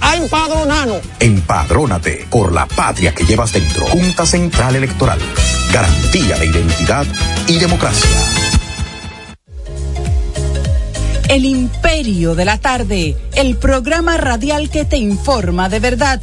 a empadronarnos. Empadrónate por la patria que llevas dentro. Junta Central Electoral. Garantía de identidad y democracia. El Imperio de la Tarde, el programa radial que te informa de verdad.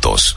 juntos.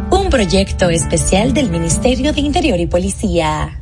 un proyecto especial del Ministerio de Interior y Policía.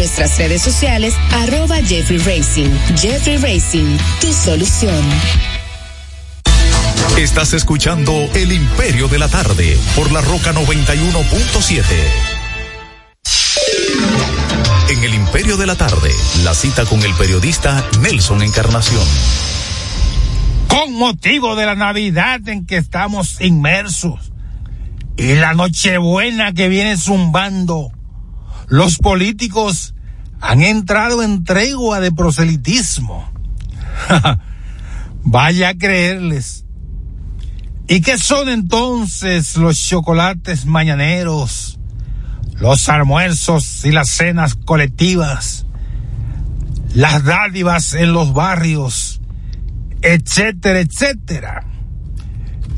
nuestras redes sociales, arroba Jeffrey Racing. Jeffrey Racing, tu solución. Estás escuchando El Imperio de la Tarde por la Roca 91.7. En El Imperio de la Tarde, la cita con el periodista Nelson Encarnación. Con motivo de la Navidad en que estamos inmersos y la Nochebuena que viene zumbando, los políticos han entrado en tregua de proselitismo. Vaya a creerles. ¿Y qué son entonces los chocolates mañaneros, los almuerzos y las cenas colectivas, las dádivas en los barrios, etcétera, etcétera?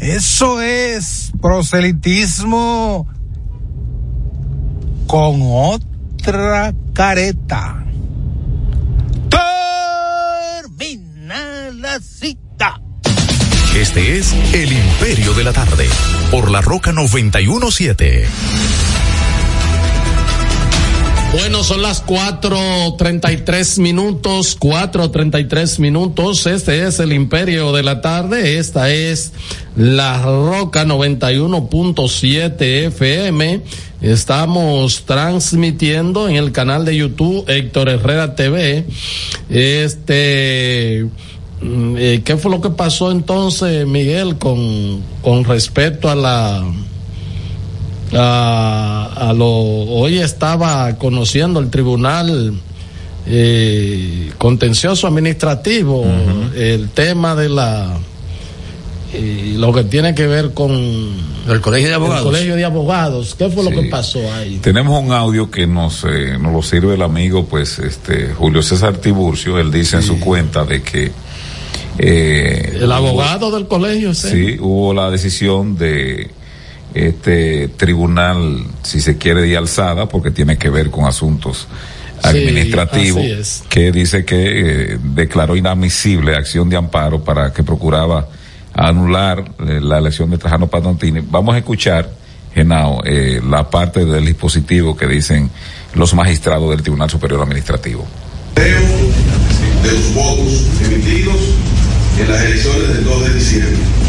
Eso es proselitismo con otra careta. Termina la cita. Este es El Imperio de la Tarde por la Roca 91.7. Bueno, son las 4.33 minutos, 4.33 minutos. Este es el Imperio de la Tarde. Esta es la Roca 91.7 FM. Estamos transmitiendo en el canal de YouTube Héctor Herrera TV. Este, mm, eh, ¿qué fue lo que pasó entonces, Miguel, con, con respecto a la, a, a lo, hoy estaba conociendo el tribunal eh, contencioso administrativo el tema de la eh, lo que tiene que ver con el colegio de abogados. el colegio de abogados qué fue lo que pasó ahí Tenemos un audio que nos, eh, nos lo sirve el amigo, pues, este, Julio César Tiburcio. Él dice en su cuenta de que. eh, el abogado del colegio. Sí, hubo la decisión de este tribunal, si se quiere, de alzada, porque tiene que ver con asuntos administrativos, es. que dice que eh, declaró inadmisible acción de amparo para que procuraba anular eh, la elección de Trajano Patantini. Vamos a escuchar, Genao, eh, la parte del dispositivo que dicen los magistrados del Tribunal Superior Administrativo. de los votos emitidos en las elecciones del 2 de diciembre.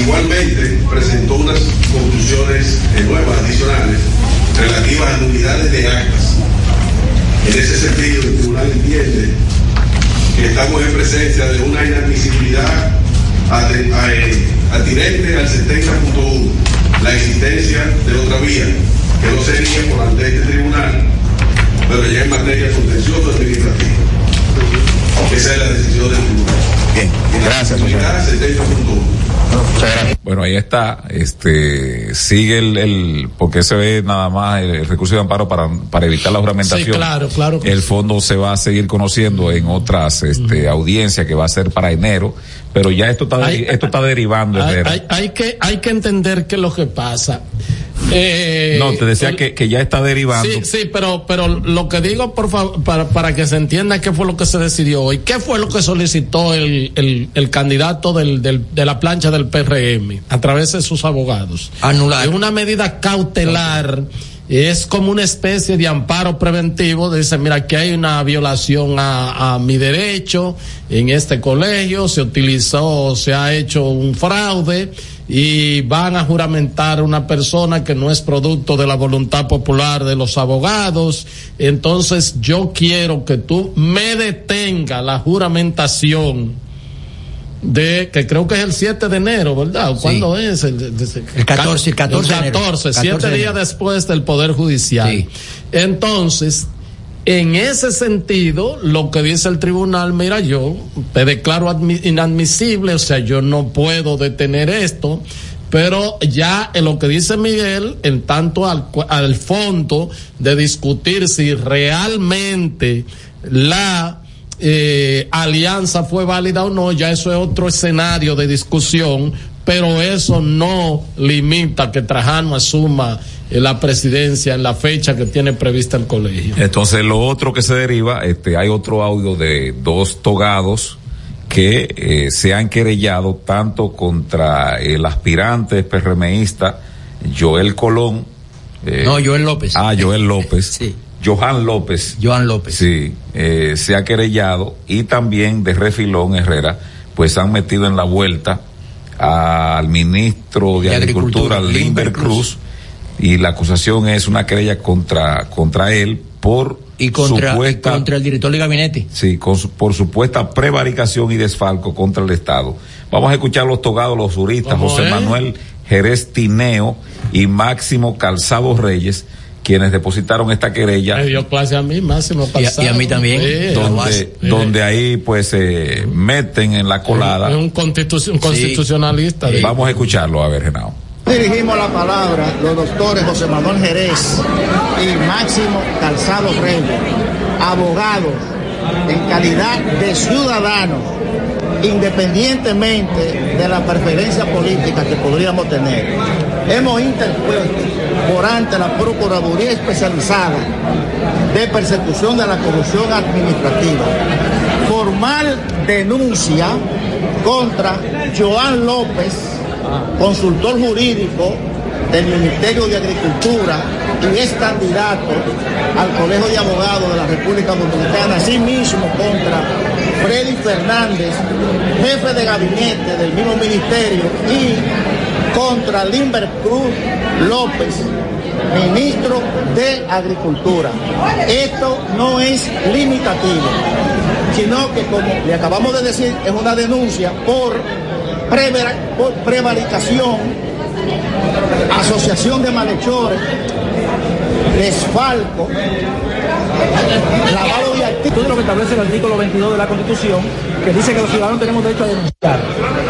Igualmente, presentó unas conclusiones eh, nuevas, adicionales, relativas a nulidades de actas. En ese sentido, el tribunal entiende que estamos en presencia de una inadmisibilidad eh, atinente al 70.1, la existencia de otra vía, que no sería por ante este tribunal, pero ya en materia contencioso administrativa. Esa es la decisión del tribunal. Bien, gracias. 70.1. Bueno, ahí está. Este sigue el, el porque se ve nada más el, el recurso de amparo para, para evitar la juramentación. Sí, claro, claro que El fondo se va a seguir conociendo en otras este, audiencias que va a ser para enero, pero ya esto está Hay- esto está derivando. Hay, hay- hay que, hay que entender qué es lo que pasa. Eh, no, te decía el- que, que ya está derivando. Sí, sí, pero, pero lo que digo, por favor, para, para que se entienda qué fue lo que se decidió hoy, qué fue lo que solicitó el, el, el candidato del, del, de la plancha del PRM a través de sus abogados. Anular. Es una medida cautelar. Es como una especie de amparo preventivo. Dice, mira, aquí hay una violación a, a mi derecho en este colegio, se utilizó, se ha hecho un fraude y van a juramentar una persona que no es producto de la voluntad popular de los abogados. Entonces yo quiero que tú me detenga la juramentación de que creo que es el 7 de enero, ¿verdad? ¿Cuándo es? El, de- de- El 14, el 14 de enero. 14, 14 siete de días enero. después del Poder Judicial. Entonces, en ese sentido, lo que dice el tribunal, mira, yo te declaro admi- inadmisible, o sea, yo no puedo detener esto, pero ya en lo que dice Miguel, en tanto al, al fondo de discutir si realmente la eh, alianza fue válida o no, ya eso es otro escenario de discusión, pero eso no limita que Trajano asuma la presidencia en la fecha que tiene prevista el colegio. Entonces, lo otro que se deriva, este, hay otro audio de dos togados que eh, se han querellado tanto contra el aspirante PRMista Joel Colón. eh, No, Joel López. Ah, Joel López. sí. Johan López. Johan López. Sí, eh, se ha querellado y también de Refilón Herrera, pues han metido en la vuelta al ministro de, De Agricultura, Agricultura, Limber Limber Cruz, y la acusación es una querella contra, contra él por Y contra, supuesta, contra el director de gabinete. sí, con su- por supuesta prevaricación y desfalco contra el Estado. Vamos a escuchar los togados, los juristas, ¿Cómo José es? Manuel Jerez Tineo y Máximo Calzado Reyes, quienes depositaron esta querella Me dio clase a mí, Máximo Y a- y a Calzado. mí también. Sí, donde, sí. donde ahí pues se meten en la colada. Es un, constitu- un constitucionalista. Vamos a escucharlo, a ver, Genao. Dirigimos la palabra los doctores José Manuel Jerez y Máximo Calzado Reyes, abogados en calidad de ciudadanos, independientemente de la preferencia política que podríamos tener. Hemos interpuesto por ante la Procuraduría Especializada de Persecución de la Corrupción Administrativa formal denuncia contra Joan López, consultor jurídico del Ministerio de Agricultura y es candidato al Colegio de Abogados de la República Dominicana, asimismo contra Freddy Fernández, jefe de gabinete del mismo ministerio, y contra Limber Cruz López, ministro de Agricultura. Esto no es limitativo, sino que como le acabamos de decir, es una denuncia por, prevaricación, asociación de malhechores, desfalco, lavado de activos. Lo que establece el artículo 22 de la Constitución, que dice que los ciudadanos tenemos derecho a denunciar.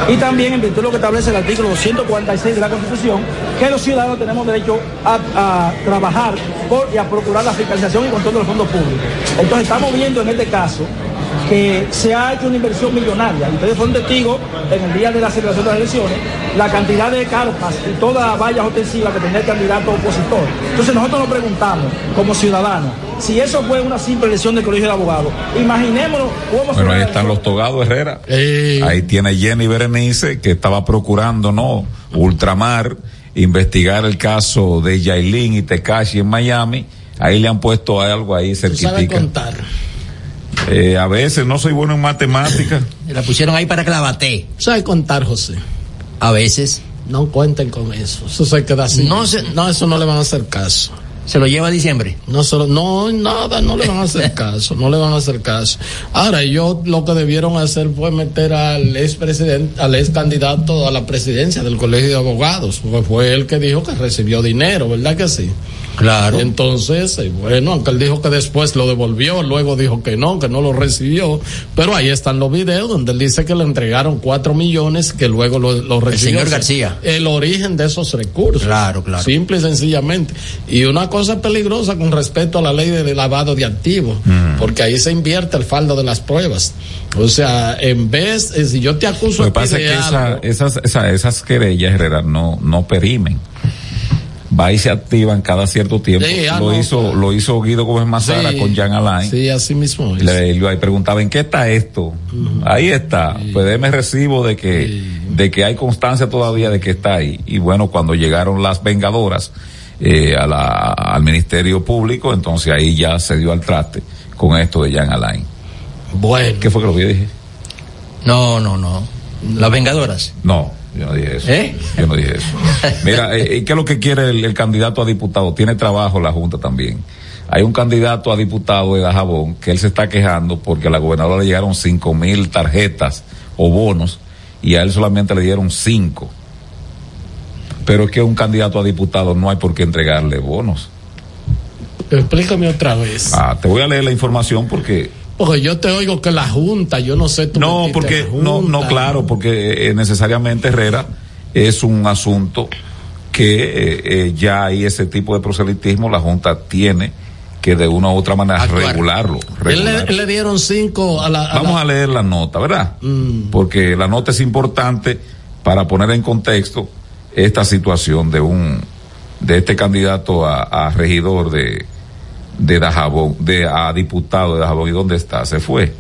Y también en virtud de lo que establece el artículo 246 de la Constitución, que los ciudadanos tenemos derecho a, trabajar y a procurar la fiscalización y control de los fondos públicos. Entonces estamos viendo en este caso que se ha hecho una inversión millonaria. Ustedes fueron testigos en el día de la celebración de las elecciones, la cantidad de carpas y todas las vallas ofensivas que tenía el candidato opositor. Entonces nosotros nos preguntamos, como ciudadanos, si eso fue una simple elección del Colegio de Abogados, imaginémonos cómo Bueno, fue ahí están los togados, Herrera. Ahí tiene Jenny Berenice, que estaba procurando, ¿no? Ultramar, investigar el caso de Yailin y Tekashi en Miami. Ahí le han puesto algo ahí Tú sabes cerquitica. contar. Eh, a veces no soy bueno en matemáticas. La pusieron ahí para que la bate. ¿Sabe contar, José? A veces. No cuenten con eso. Eso se queda así. No se- no, eso no le van a hacer caso. ¿Se lo lleva a diciembre? No, solo, no, nada, no le van a hacer caso, no le van a hacer caso. Ahora, ellos lo que debieron hacer fue meter al ex presidente, al ex candidato a la presidencia del colegio de abogados, porque fue él que dijo que recibió dinero, ¿verdad que sí? Claro. Entonces, eh, bueno, aunque él dijo que después lo devolvió, luego dijo que no, que no lo recibió, pero ahí están los videos donde él dice que le entregaron cuatro millones, que luego lo, lo recibió. señor O sea, García. El origen de esos recursos. Claro, claro. Simple y sencillamente. Y una cosa peligrosa con respecto a la ley de lavado de activos, Mm. porque ahí se invierte el faldo de las pruebas. O sea, en vez, eh, si yo te acuso Lo que pasa es que esa- esas, esa- esas querellas, Herrera, no, no perimen. Va y se activan cada cierto tiempo. Sí, ah, lo no, hizo, claro. lo hizo Guido Gómez Mazara Sí. con Jan Alain. Sí, así mismo es. Le, ahí preguntaba, ¿en qué está esto? Ahí está. Pues déme recibo de que, de que hay constancia todavía de que está ahí. Y bueno, cuando llegaron las vengadoras eh, a la, al Ministerio Público, entonces ahí ya se dio al traste con esto de Jan Alain. Bueno. ¿Qué fue que lo que yo dije? No, no, no. Las vengadoras. No, yo no dije eso. ¿Eh? Yo no dije eso. Mira, eh, ¿y ¿qué es lo que quiere el, el candidato a diputado? Tiene trabajo la Junta también. Hay un candidato a diputado de Dajabón que él se está quejando porque a la gobernadora le llegaron cinco mil tarjetas o bonos y a él solamente le dieron cinco. Pero es que un candidato a diputado no hay por qué entregarle bonos. explícame otra vez. Ah, te voy a leer la información porque Porque yo te oigo que la Junta, yo no sé tú No, porque, no, no, claro, porque eh, necesariamente Herrera es un asunto que eh, eh, ya hay ese tipo de proselitismo, la Junta tiene que de una u otra manera regularlo. Él le, regularlo. le dieron cinco a la. a Vamos la- a leer la nota, ¿verdad? Mm. Porque la nota es importante para poner en contexto esta situación de un de este candidato a, a regidor de de Dajabón, de a diputado de Dajabón. ¿Y dónde está? Se fue.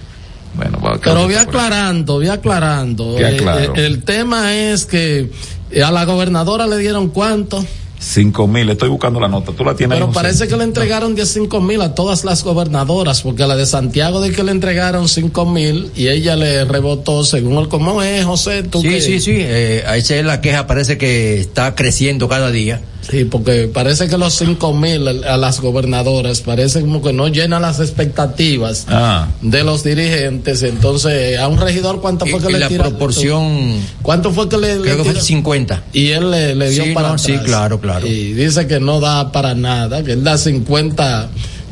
Bueno, Pero voy aclarando, voy aclarando. ¿Qué Eh, aclaro? eh, el tema es que eh, a la gobernadora le dieron cuánto, Cinco mil, estoy buscando la nota. Tú la tienes pero parece que le entregaron 15 mil a todas las gobernadoras, porque a la de Santiago de que le entregaron 5 mil y ella le rebotó según el cómo es, José. ¿tú Sí, qué? sí, sí. Eh, ahí se la queja, parece que está creciendo cada día. Sí, porque parece que los 5 mil a las gobernadoras parece como que no llenan las expectativas Ah. de los dirigentes. Entonces, a un regidor, ¿cuánto fue que y le la proporción- ¿Cuánto fue que le, le Creo que fue tiró? 50. Y él le, le dio Sí, para no, atrás. sí, claro, claro. Y dice que no da para nada, que él da 50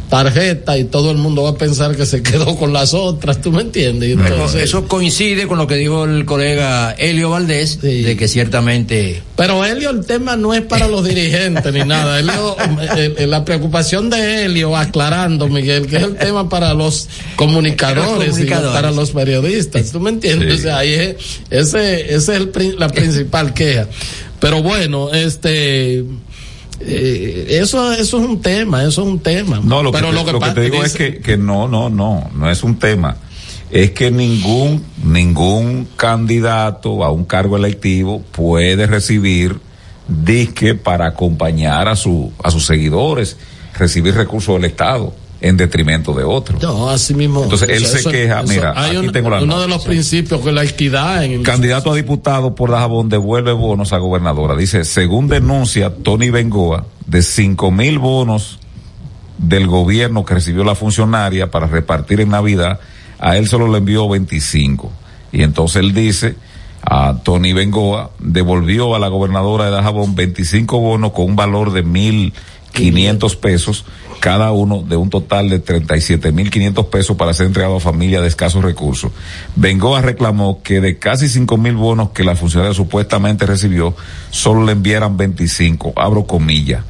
tarjetas y todo el mundo va a pensar que se quedó con las otras, ¿tú me entiendes? Entonces- eso coincide con lo que dijo el colega Helio Valdés, de que ciertamente Pero Helio, el tema no es para los dirigentes ni nada. Helio, eh, eh, la preocupación de Helio, aclarando, Miguel, que es el tema para los comunicadores, Los comunicadores. y para los periodistas. ¿Tú me entiendes? Sí. O sea, ahí es, ese, ese es el, la principal queja. Pero bueno, este. Eh, eso, eso es un tema, eso es un tema. No, lo que, Pero te, lo que pasa- te digo es que, que no, no, no, no es un tema. Es que ningún, ningún candidato a un cargo electivo puede recibir disque para acompañar a su, a sus seguidores, recibir recursos del Estado en detrimento de otros. No, así mismo. Entonces, él se queja, mira, hay aquí un- tengo la uno nota. de los principios que la equidad en el Candidato a diputado por Dajabón devuelve bonos a gobernadora. Dice, según denuncia Tony Bengoa, de cinco mil bonos del gobierno que recibió la funcionaria para repartir en Navidad, a él solo le envió 25. Y entonces él dice, a Tony Bengoa devolvió a la gobernadora de Dajabón 25 bonos con un valor de mil quinientos pesos, cada uno de un total de 37 mil quinientos pesos para ser entregado a familias de escasos recursos. Bengoa reclamó que de casi cinco mil bonos que la funcionaria supuestamente recibió, solo le enviaran 25, abro comillas.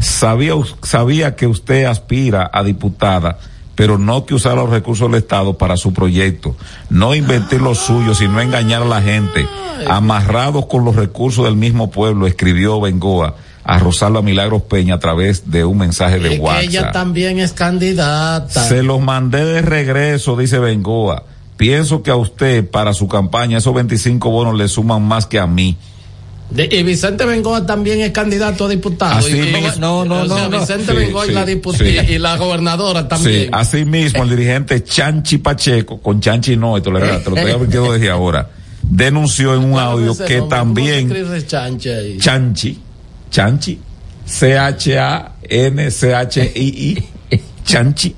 Sabía, sabía que usted aspira a diputada, pero no que usar los recursos del Estado para su proyecto. No invertir los suyos, sino engañar a la gente. Amarrados con los recursos del mismo pueblo, escribió Bengoa a Rosalba Milagros Peña a través de un mensaje de Es que WhatsApp. ella también es candidata. Se los mandé de regreso, dice Bengoa. Pienso que a usted, para su campaña, esos 25 bonos le suman más que a mí. De- y Vicente Bengoa también es candidato a diputado. Así Y- y- mismo. No, no, o sea, no, no. Vicente Sí, Bengoa y, la sí. y, y la gobernadora también. Sí, así mismo el dirigente Chanchi Pacheco, con Chanchi no, esto le- te lo estoy advirtiendo desde ahora, denunció en un audio que también. Chanchi, Chanchi, C-H-A-N-C-H-I-I, Chanchi,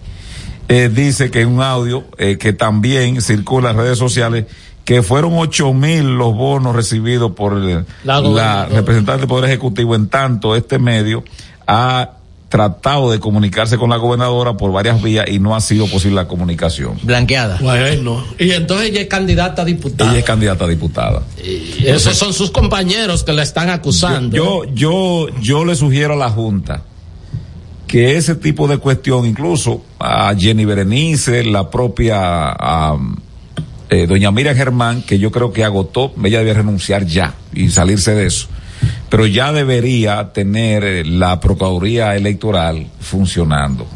eh, dice que un audio eh, que también circula en redes sociales que fueron ocho mil los bonos recibidos por el- La la, representante del Poder Ejecutivo, en tanto este medio ha tratado de comunicarse con la gobernadora por varias vías y no ha sido posible la comunicación. Blanqueada. Bueno, y entonces ella es candidata a diputada. Ella es candidata a diputada. Y esos son sus compañeros que la están acusando. Yo, yo, yo le sugiero a la Junta que ese tipo de cuestión, incluso a Jenny Berenice, la propia a, eh, doña Miriam Germán, que yo creo que agotó, ella debe renunciar ya y salirse de eso. Pero ya debería tener eh, la Procuraduría Electoral funcionando.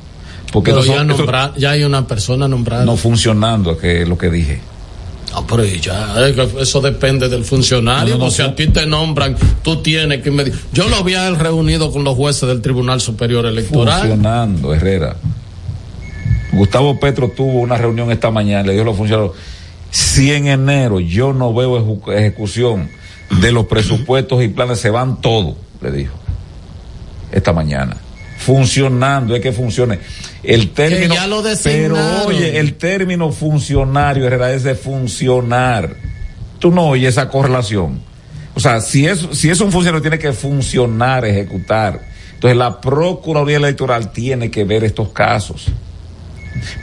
Porque Pero son- ya, nombra- ya hay una persona nombrada. no funcionando, que es lo que dije. No, pero ya, que eso depende del funcionario. No, no, no, o sea, sí. a ti te nombran, tú tienes que medir. Yo lo vi a él reunido con los jueces del Tribunal Superior Electoral. Funcionando, Herrera. Gustavo Petro tuvo una reunión esta mañana, le dijo a los funcionarios, si en enero yo no veo ejecución de los presupuestos y planes, se van todos, le dijo, esta mañana. Funcionando, es que funcione. El término, ya lo pero oye, el término funcionario, Herrera, es de funcionar. Tú no oyes esa correlación. O sea, si es, si es un funcionario, tiene que funcionar, ejecutar. Entonces, la Procuraduría Electoral tiene que ver estos casos.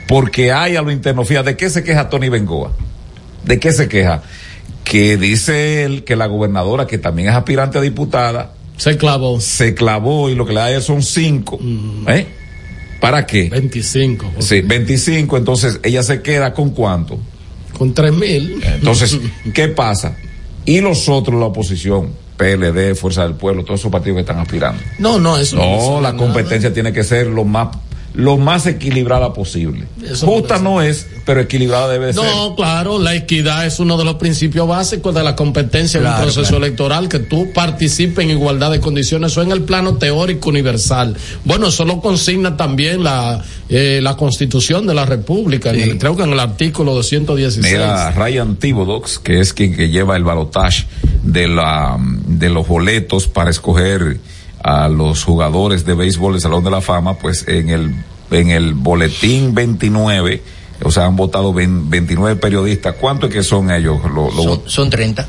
Porque hay a lo interno. Fíjate, ¿de qué se queja Tony Bengoa? ¿De qué se queja? Que dice él que la gobernadora, que también es aspirante a diputada, se clavó. Se clavó y lo que le da a él son cinco. ¿Eh? ¿Para qué? 25. Sí, 25. Entonces, ella se queda con cuánto? Con 3 mil. Entonces, ¿qué pasa? Y los otros, la oposición, PLD, Fuerza del Pueblo, todos esos partidos que están aspirando. No, no, eso No, no la competencia tiene que ser lo más lo más equilibrada posible. Eso Justa no es, pero equilibrada debe ser. No, claro, la equidad es uno de los principios básicos de la competencia en Claro, un proceso claro. electoral, que tú participes en igualdad de condiciones, eso en el plano teórico universal. Bueno, eso lo consigna también la, eh, la constitución de la República, en el- creo que en el artículo 216. Mira, Ryan Thibodeaux, que es quien que lleva el balotaje de la de los boletos para escoger a los jugadores de béisbol del Salón de la Fama, pues en el en el boletín 29, o sea, han votado 20 29 periodistas. ¿Cuánto es que son ellos? Lo- lo- Son, son 30.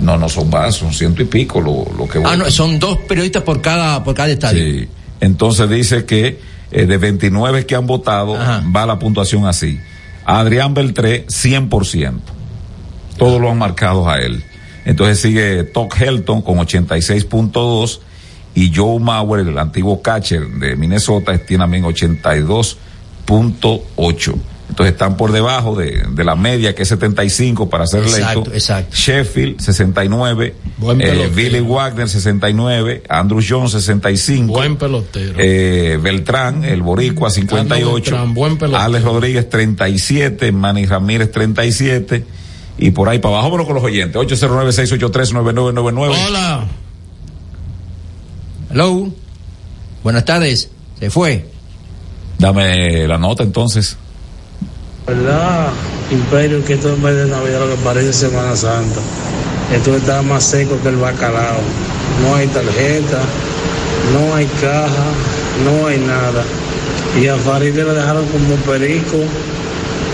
no, no son más, son ciento y pico lo, lo que Ah, votan. no, son dos periodistas por cada, por cada estadio. Sí. Entonces dice que eh, de 29 que han votado, va la puntuación así. Adrián Beltré, 100%. Todos lo han marcado a él. Entonces sigue Todd Helton con 86.2 y Joe Mauer, el antiguo catcher de Minnesota, tiene también 82.8. Entonces están por debajo de, de la media que es 75 para ser electo. Exacto, exacto. Sheffield 69, Buen eh. Billy Wagner 69, Andrew Jones 65, Buen pelotero. eh, Beltrán, el Boricua 58, Beltrán, buen pelotero. Alex Rodríguez 37, Manny Ramírez 37 y por ahí para abajo, vámonos con los oyentes, 809-683-9999. Hola. Hello. Buenas tardes. Se fue. Dame la nota entonces. ¿Verdad? Imperio, que esto en vez de Navidad lo que parece Semana Santa. Esto está más seco que el bacalao. No hay tarjeta, no hay caja, no hay nada. Y a Faride lo dejaron como perico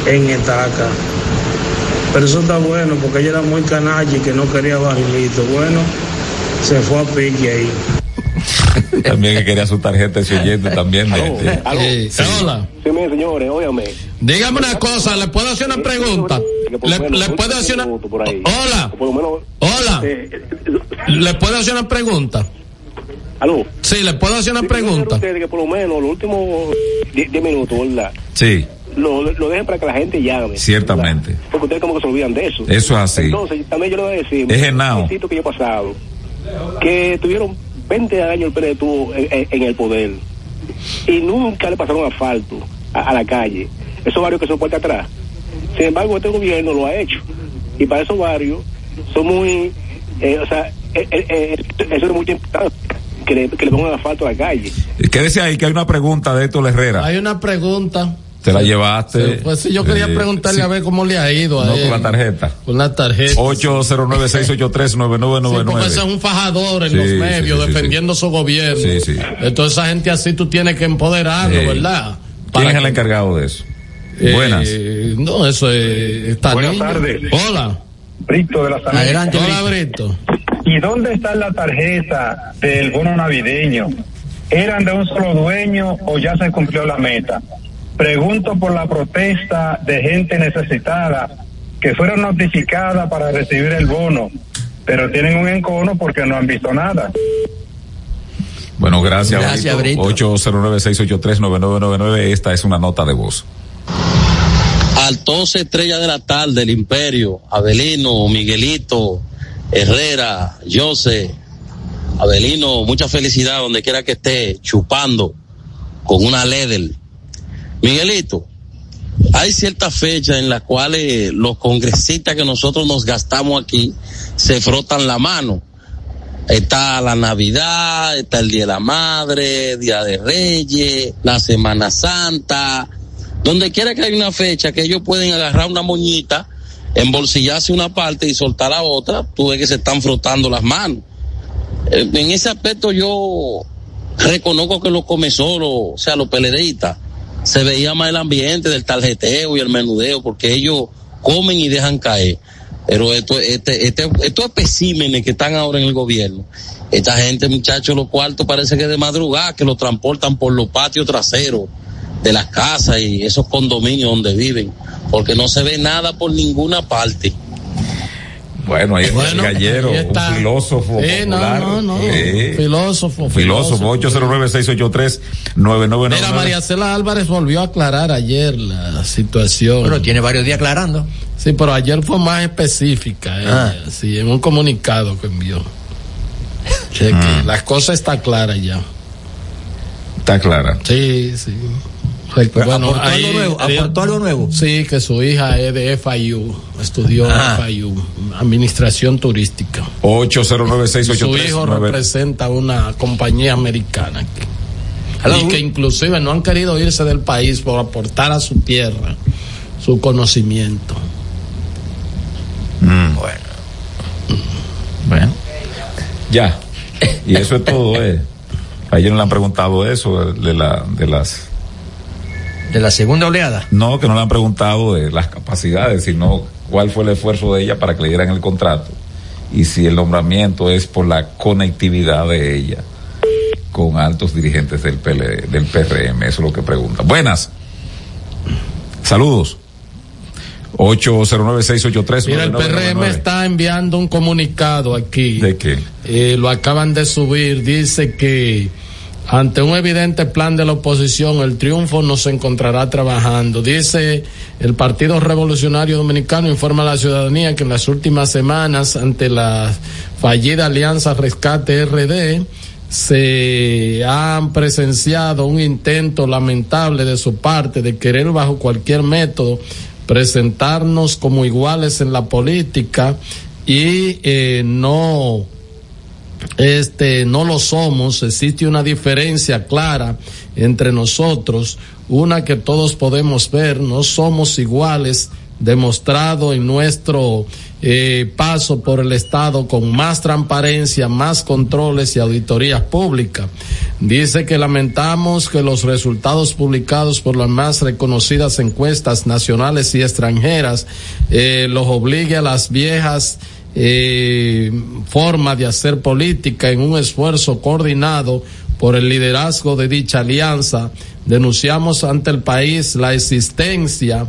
en etaca. Pero eso está bueno porque ella era muy canalla y que no quería barrilito. Bueno, se fue a pique ahí. También que quería su tarjeta ese oyente también. de- de- Aló. Eh, hola. Sí, mire, señores, óyame. Dígame una cosa, ¿le puedo hacer una pregunta? ¿Le, le puedo hacer una... Hola. Hola. ¿Le puedo hacer una pregunta? Aló. Sí, le puedo hacer una pregunta. Ustedes que por lo menos los últimos 10 10 minutos, ¿verdad? Sí, Lo, lo dejen para que la gente llame. ciertamente. Porque ustedes como que se olvidan de eso. Eso es así. Entonces, también yo le voy a decir. Es genao. un que yo he pasado. Que tuvieron 20 años el PLD tuvo en, en- en el poder. Y nunca le pasaron asfalto a, a la calle. Esos barrios que son puerta atrás. Sin embargo, este gobierno lo ha hecho. Y para esos barrios son muy. eh, o sea, eh, eh, eh, eso es muy importante. Que le, que le pongan asfalto a la calle. Quédese ahí que hay una pregunta de Héctor Herrera. Hay una pregunta. Te la llevaste. Pues sí, yo quería Eh, preguntarle sí. a ver cómo le ha ido a No, él. con la tarjeta. Con la tarjeta. 809-683-9999. Sí, porque ese es un fajador en Sí, los medios sí, sí, defendiendo su gobierno. Sí, sí. Entonces esa gente así tú tienes que empoderarlo, Sí. ¿verdad? ¿Quién es el encargado de eso? Eh, Buenas. No, eso es. Está Buenas niño. tardes. Hola. Brito de las Américas. Adelante, Hola, Brito. ¿Y dónde está la tarjeta del bono navideño? eran de un solo dueño o ya se cumplió la meta. Pregunto por la protesta de gente necesitada que fueron notificadas para recibir el bono, pero tienen un encono porque no han visto nada. Bueno, gracias. Gracias, Brito. 809-683-9999. Esta es una nota de voz. Al 12 estrella de la tarde, el Imperio, Abelino, Miguelito, Herrera, Jose, Abelino, mucha felicidad donde quiera que esté chupando con una Ledel. Miguelito, hay ciertas fechas en las cuales los congresistas que nosotros nos gastamos aquí se frotan la mano. Está la Navidad, está el Día de la Madre, Día de Reyes, la Semana Santa. Donde quiera que haya una fecha que ellos pueden agarrar una moñita, embolsillarse una parte y soltar la otra, tú ves que se están frotando las manos. Eh, En ese aspecto yo reconozco que los comesoros, o sea, los peledeístas, se veía más el ambiente del tarjeteo y el menudeo, porque ellos comen y dejan caer. Pero esto, este, este, estos especímenes que están ahora en el gobierno, esta gente, muchachos, los cuartos parece que de madrugada, que los transportan por los patios traseros de las casas y esos condominios donde viven, porque no se ve nada por ninguna parte. Bueno, ahí está el gallero, ahí está. un filósofo Sí, no, popular. no, no. Sí. Filósofo, Filósofo, 809-683-9999. Mira, María Cela Álvarez volvió a aclarar ayer la situación. Bueno, tiene varios días aclarando. Sí, pero ayer fue más específica. ella, Ah. Sí, en un comunicado que envió. De que Mm. La cosa está clara ya. Está clara. Sí, sí. Pero aportó algo nuevo, aportó algo nuevo. Sí, que su hija es de FIU, estudió Ah. FIU, Administración Turística. Su 809-683-9999. hijo representa una compañía americana aquí. y que inclusive no han querido irse del país por aportar a su tierra su conocimiento. Mm. Bueno. Bueno. Ya. Y eso es todo, eh. Ayer no le han preguntado eso de la, de las. De la segunda oleada. No, que no le han preguntado de las capacidades, sino cuál fue el esfuerzo de ella para que le dieran el contrato. Y si el nombramiento es por la conectividad de ella con altos dirigentes del, PL, del PRM. Eso es lo que pregunta. Buenas. Saludos. 809-683. Mira, el PRM está enviando un comunicado aquí. ¿De qué? Eh, lo acaban de subir. Dice que ante un evidente plan de la oposición, el triunfo no se encontrará trabajando. Dice el Partido Revolucionario Dominicano informa a la ciudadanía que en las últimas semanas, ante la fallida alianza Rescate RD, se han presenciado un intento lamentable de su parte de querer bajo cualquier método presentarnos como iguales en la política y eh, no este no lo somos existe una diferencia clara entre nosotros una que todos podemos ver no somos iguales demostrado en nuestro eh, paso por el Estado con más transparencia, más controles y auditorías públicas. Dice que lamentamos que los resultados publicados por las más reconocidas encuestas nacionales y extranjeras eh, los obligue a las viejas eh, formas de hacer política en un esfuerzo coordinado por el liderazgo de dicha alianza. Denunciamos ante el país la existencia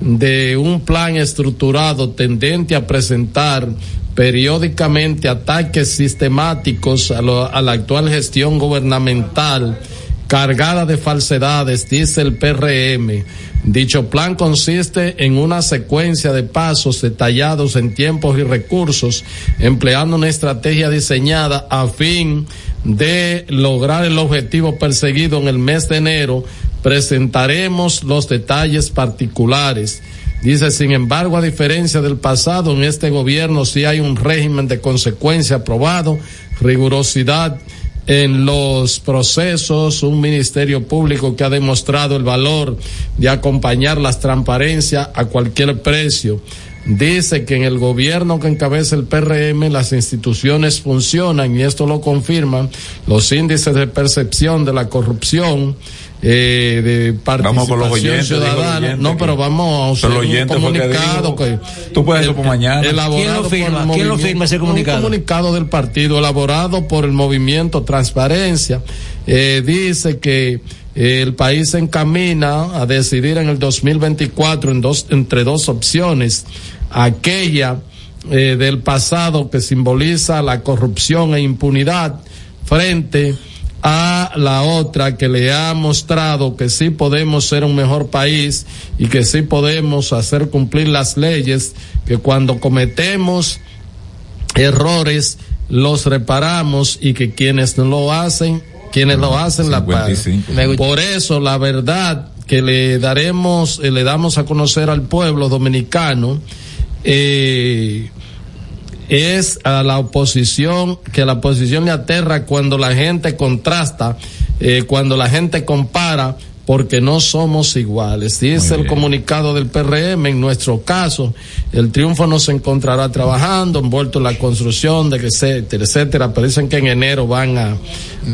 de un plan estructurado tendente a presentar periódicamente ataques sistemáticos a, lo- a la actual gestión gubernamental cargada de falsedades, dice el PRM. Dicho plan consiste en una secuencia de pasos detallados en tiempos y recursos, empleando una estrategia diseñada a fin de lograr el objetivo perseguido en el mes de enero. Presentaremos los detalles particulares. Dice, sin embargo, a diferencia del pasado, en este gobierno sí hay un régimen de consecuencia aprobado, rigurosidad en los procesos, un ministerio público que ha demostrado el valor de acompañar las transparencias a cualquier precio. dice que en el gobierno que encabeza el PRM las instituciones funcionan y esto lo confirman los índices de percepción de la corrupción eh, de participación ciudadana. No, pero vamos a hacer un comunicado que, tú puedes hacerlo por mañana. Elaborado ¿Quién lo firma? por el ¿Quién lo movimiento- firma ese comunicado? Un comunicado del partido elaborado por el movimiento Transparencia. Eh, dice que eh, el país se encamina a decidir en el 2024 en dos, entre dos opciones. Aquella eh, del pasado que simboliza la corrupción e impunidad frente a la otra que le ha mostrado que sí podemos ser un mejor país y que sí podemos hacer cumplir las leyes, que cuando cometemos errores los reparamos y que quienes no lo hacen, quienes lo hacen la pagan. 55. Por eso la verdad que le daremos, eh, le damos a conocer al pueblo dominicano, eh, es a la oposición, que la oposición le aterra cuando la gente contrasta, eh, cuando la gente compara, porque no somos iguales. Dice el comunicado del PRM, en nuestro caso, el triunfo nos encontrará trabajando, envuelto en la construcción, de que etcétera, etcétera, pero dicen que en enero van a,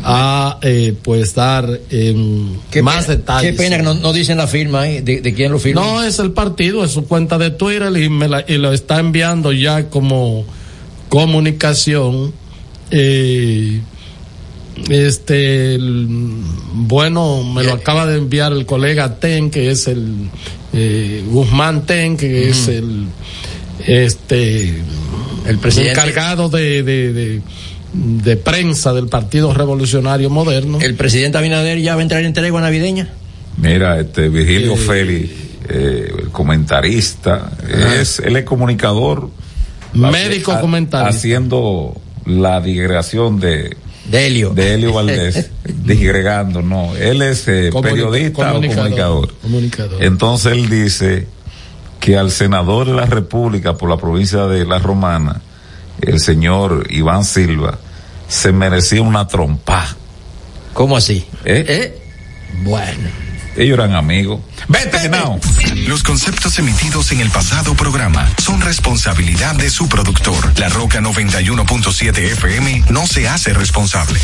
a eh, pues dar em, más detalles. Qué pena que no, no dicen la firma ahí, de, de quién lo firma. No, es el partido, es su cuenta de Twitter y, me la- y lo está enviando ya como comunicación. Eh, este, el- bueno, me lo acaba de enviar el colega Ten, que es el eh, Guzmán Ten, que es el este El presidente. encargado de, de, de, de prensa del Partido Revolucionario Moderno. El presidente Abinader ya va a entrar en tregua navideña. Mira, este Virgilio Félix, eh, el comentarista, es, él es comunicador. Médico comentarista. Haciendo la digregación de, de Helio. De Helio Valdés, digregando, no. Él es eh, Comunica- periodista o comunicador. Comunicador. Entonces él dice que al senador de la República por la provincia de La Romana, el señor Iván Silva, se merecía una trompa. ¿Cómo así? ¿Eh? Bueno. Ellos eran amigos. Vete, now. Los conceptos emitidos en el pasado programa son responsabilidad de su productor. La Roca 91.7 FM no se hace responsable.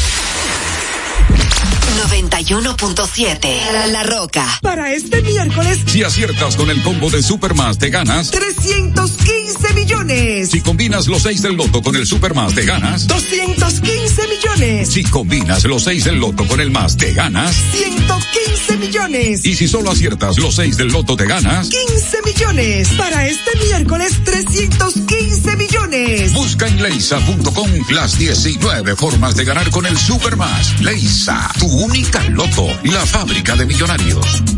91.7 La Roca. Para este miércoles, Si aciertas con el combo de Supermas, te ganas. 315 millones. Si combinas los 6 del loto con el Supermas, te ganas. 215 millones. Si combinas los 6 del loto con el más, te ganas. 115 millones. Y si solo aciertas los 6 del loto, te ganas. 15 millones. Para este miércoles, 315 millones. Busca en leisa.com las 19 formas de ganar con el Supermas. Leisa, tu única loto, la fábrica de millonarios.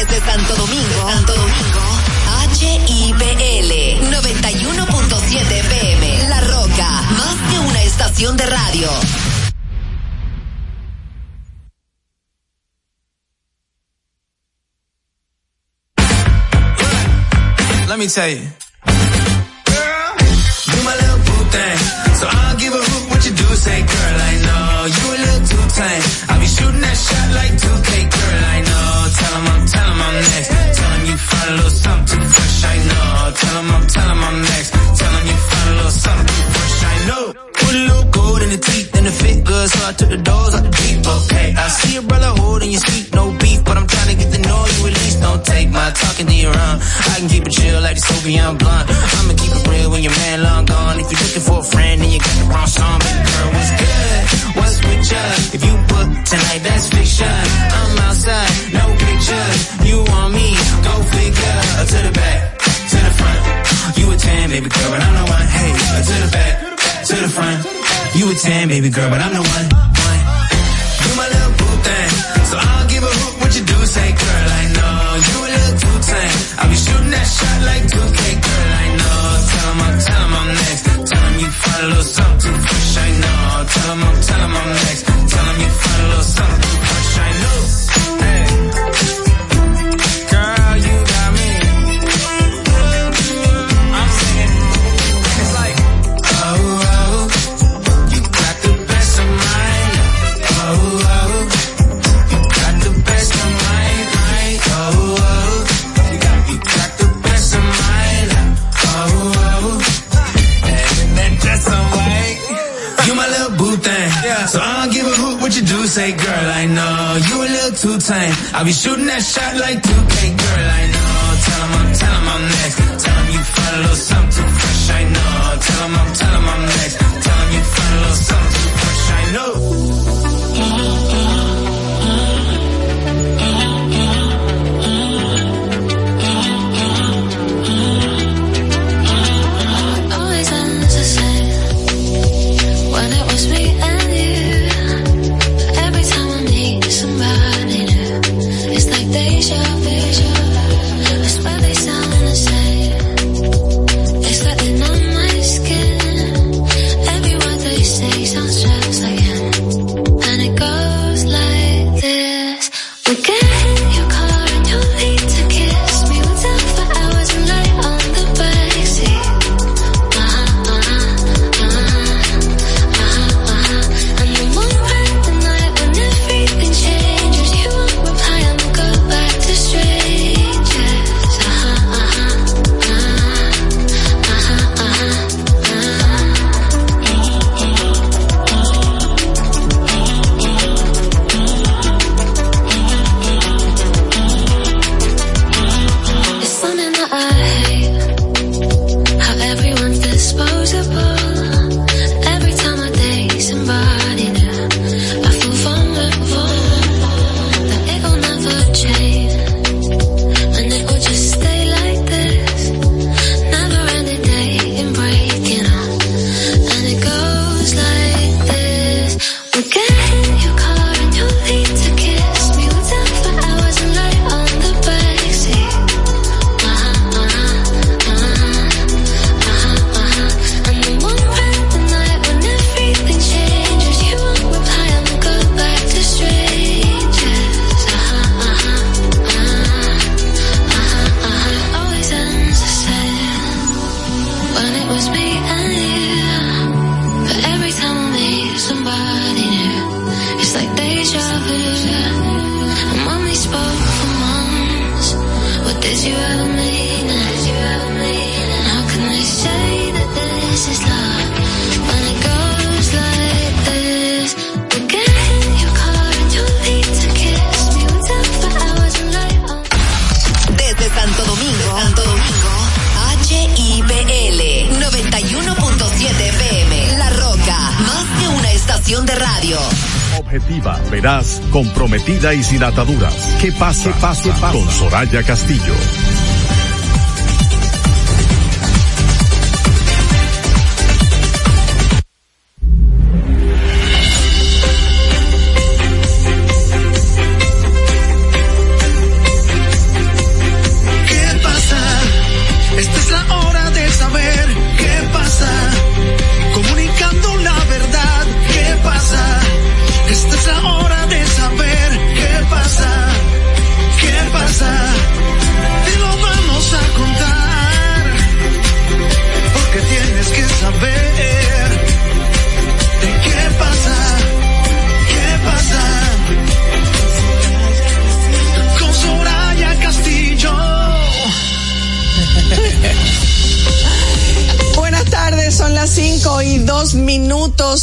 Desde Santo Domingo, Santo Domingo, HIPL 91.7 PM. La Roca, más que una estación de radio. Let me tell you. So I'll give a what you do. Say, girl, I know you a little too. Shooting that shot like 2K girl, I know. Tell him I'm, tell him I'm next. Tell him you found a little something fresh, I know. Tell him I'm, tell him I'm next. Tell him you found a little something fresh, I know. Put a little gold in the teeth and the fit good, so I took the doors out the deep. okay. I see a brother holding your seat, no beef, but I'm trying to get the noise you release. Don't take my talking to your own. I can keep it chill like the Soviet blunt. I'ma keep it real when your man long gone. If you're looking for a friend, then you got the wrong song, baby girl, what's good? what's with you? If you book tonight, that's fiction. I'm outside, no pictures. You want me? Go figure. To the back, to the front. You a tan, baby girl, but I'm the one. Hey, to the back, to the front. You a tan, baby girl, but I'm the one. You my little boo thing, so I'll give a hoot what you do. Say, girl, I know you a little too tame. I be shooting that shot like 2K, girl, I know. Tell 'em I'm you find a little something fresh, I know. Tell him I'm, tell him I'm next. Tell him you find a little something fresh, I know. say, girl, I know you a little too tame. I be shooting that shot like 2K, girl, I know. Tell him I'm, tell him I'm next. Tell him you find a little something too fresh, I know. Tell him I'm, tell him I'm next. Tell him you find a little something too fresh, I know. vida y sin ataduras. ¿Qué pasa? ¿Qué pasa? Con Soraya Castillo.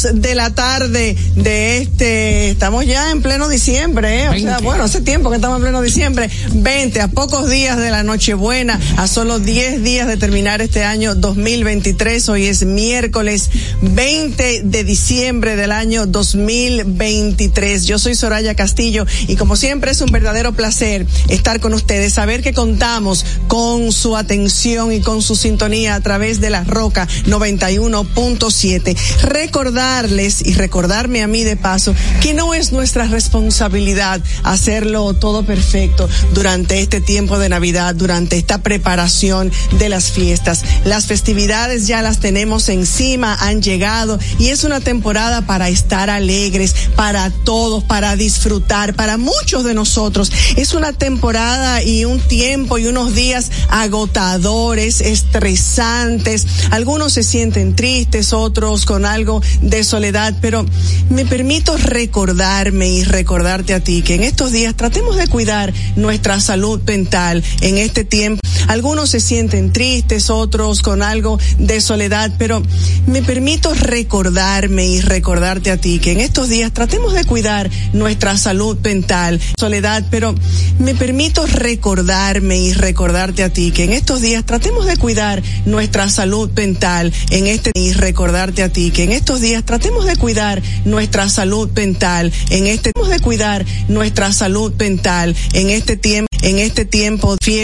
de la tarde de este, estamos ya en pleno diciembre, ¿eh? o sea, bueno, hace tiempo que estamos en pleno diciembre, 20, a pocos días de la Nochebuena, a solo 10 días de terminar este año 2023, hoy es miércoles 20 de diciembre del año 2023. Yo soy Soraya Castillo y como siempre es un verdadero placer estar con ustedes, saber que contamos con su atención y con su sintonía a través de la Roca 91.7. Recordarles y recordarme a mí de paso que no es nuestra responsabilidad hacerlo todo perfecto durante este tiempo de Navidad, durante esta preparación de las fiestas. Las festividades ya las tenemos encima, han llegado y es una temporada para estar alegres, para todos, para disfrutar, para muchos de nosotros. Es una temporada y un tiempo y unos días agotadores, estresantes. Algunos se sienten tristes, otros con algo de soledad, pero me permito recordarme y recordarte a ti que en estos días tratemos de cuidar nuestra salud mental en este tiempo. Algunos se sienten tristes, otros con algo de soledad, pero me permito recordarme y recordarte a ti que en estos días tratemos de cuidar nuestra salud mental, soledad, pero me permito recordarme y recordarte a ti que en estos días tratemos de cuidar nuestra salud mental en este y recordarte a ti que en estos días tratemos de cuidar nuestra salud mental en este de cuidar nuestra salud mental en este tiempo en este tiempo fiesta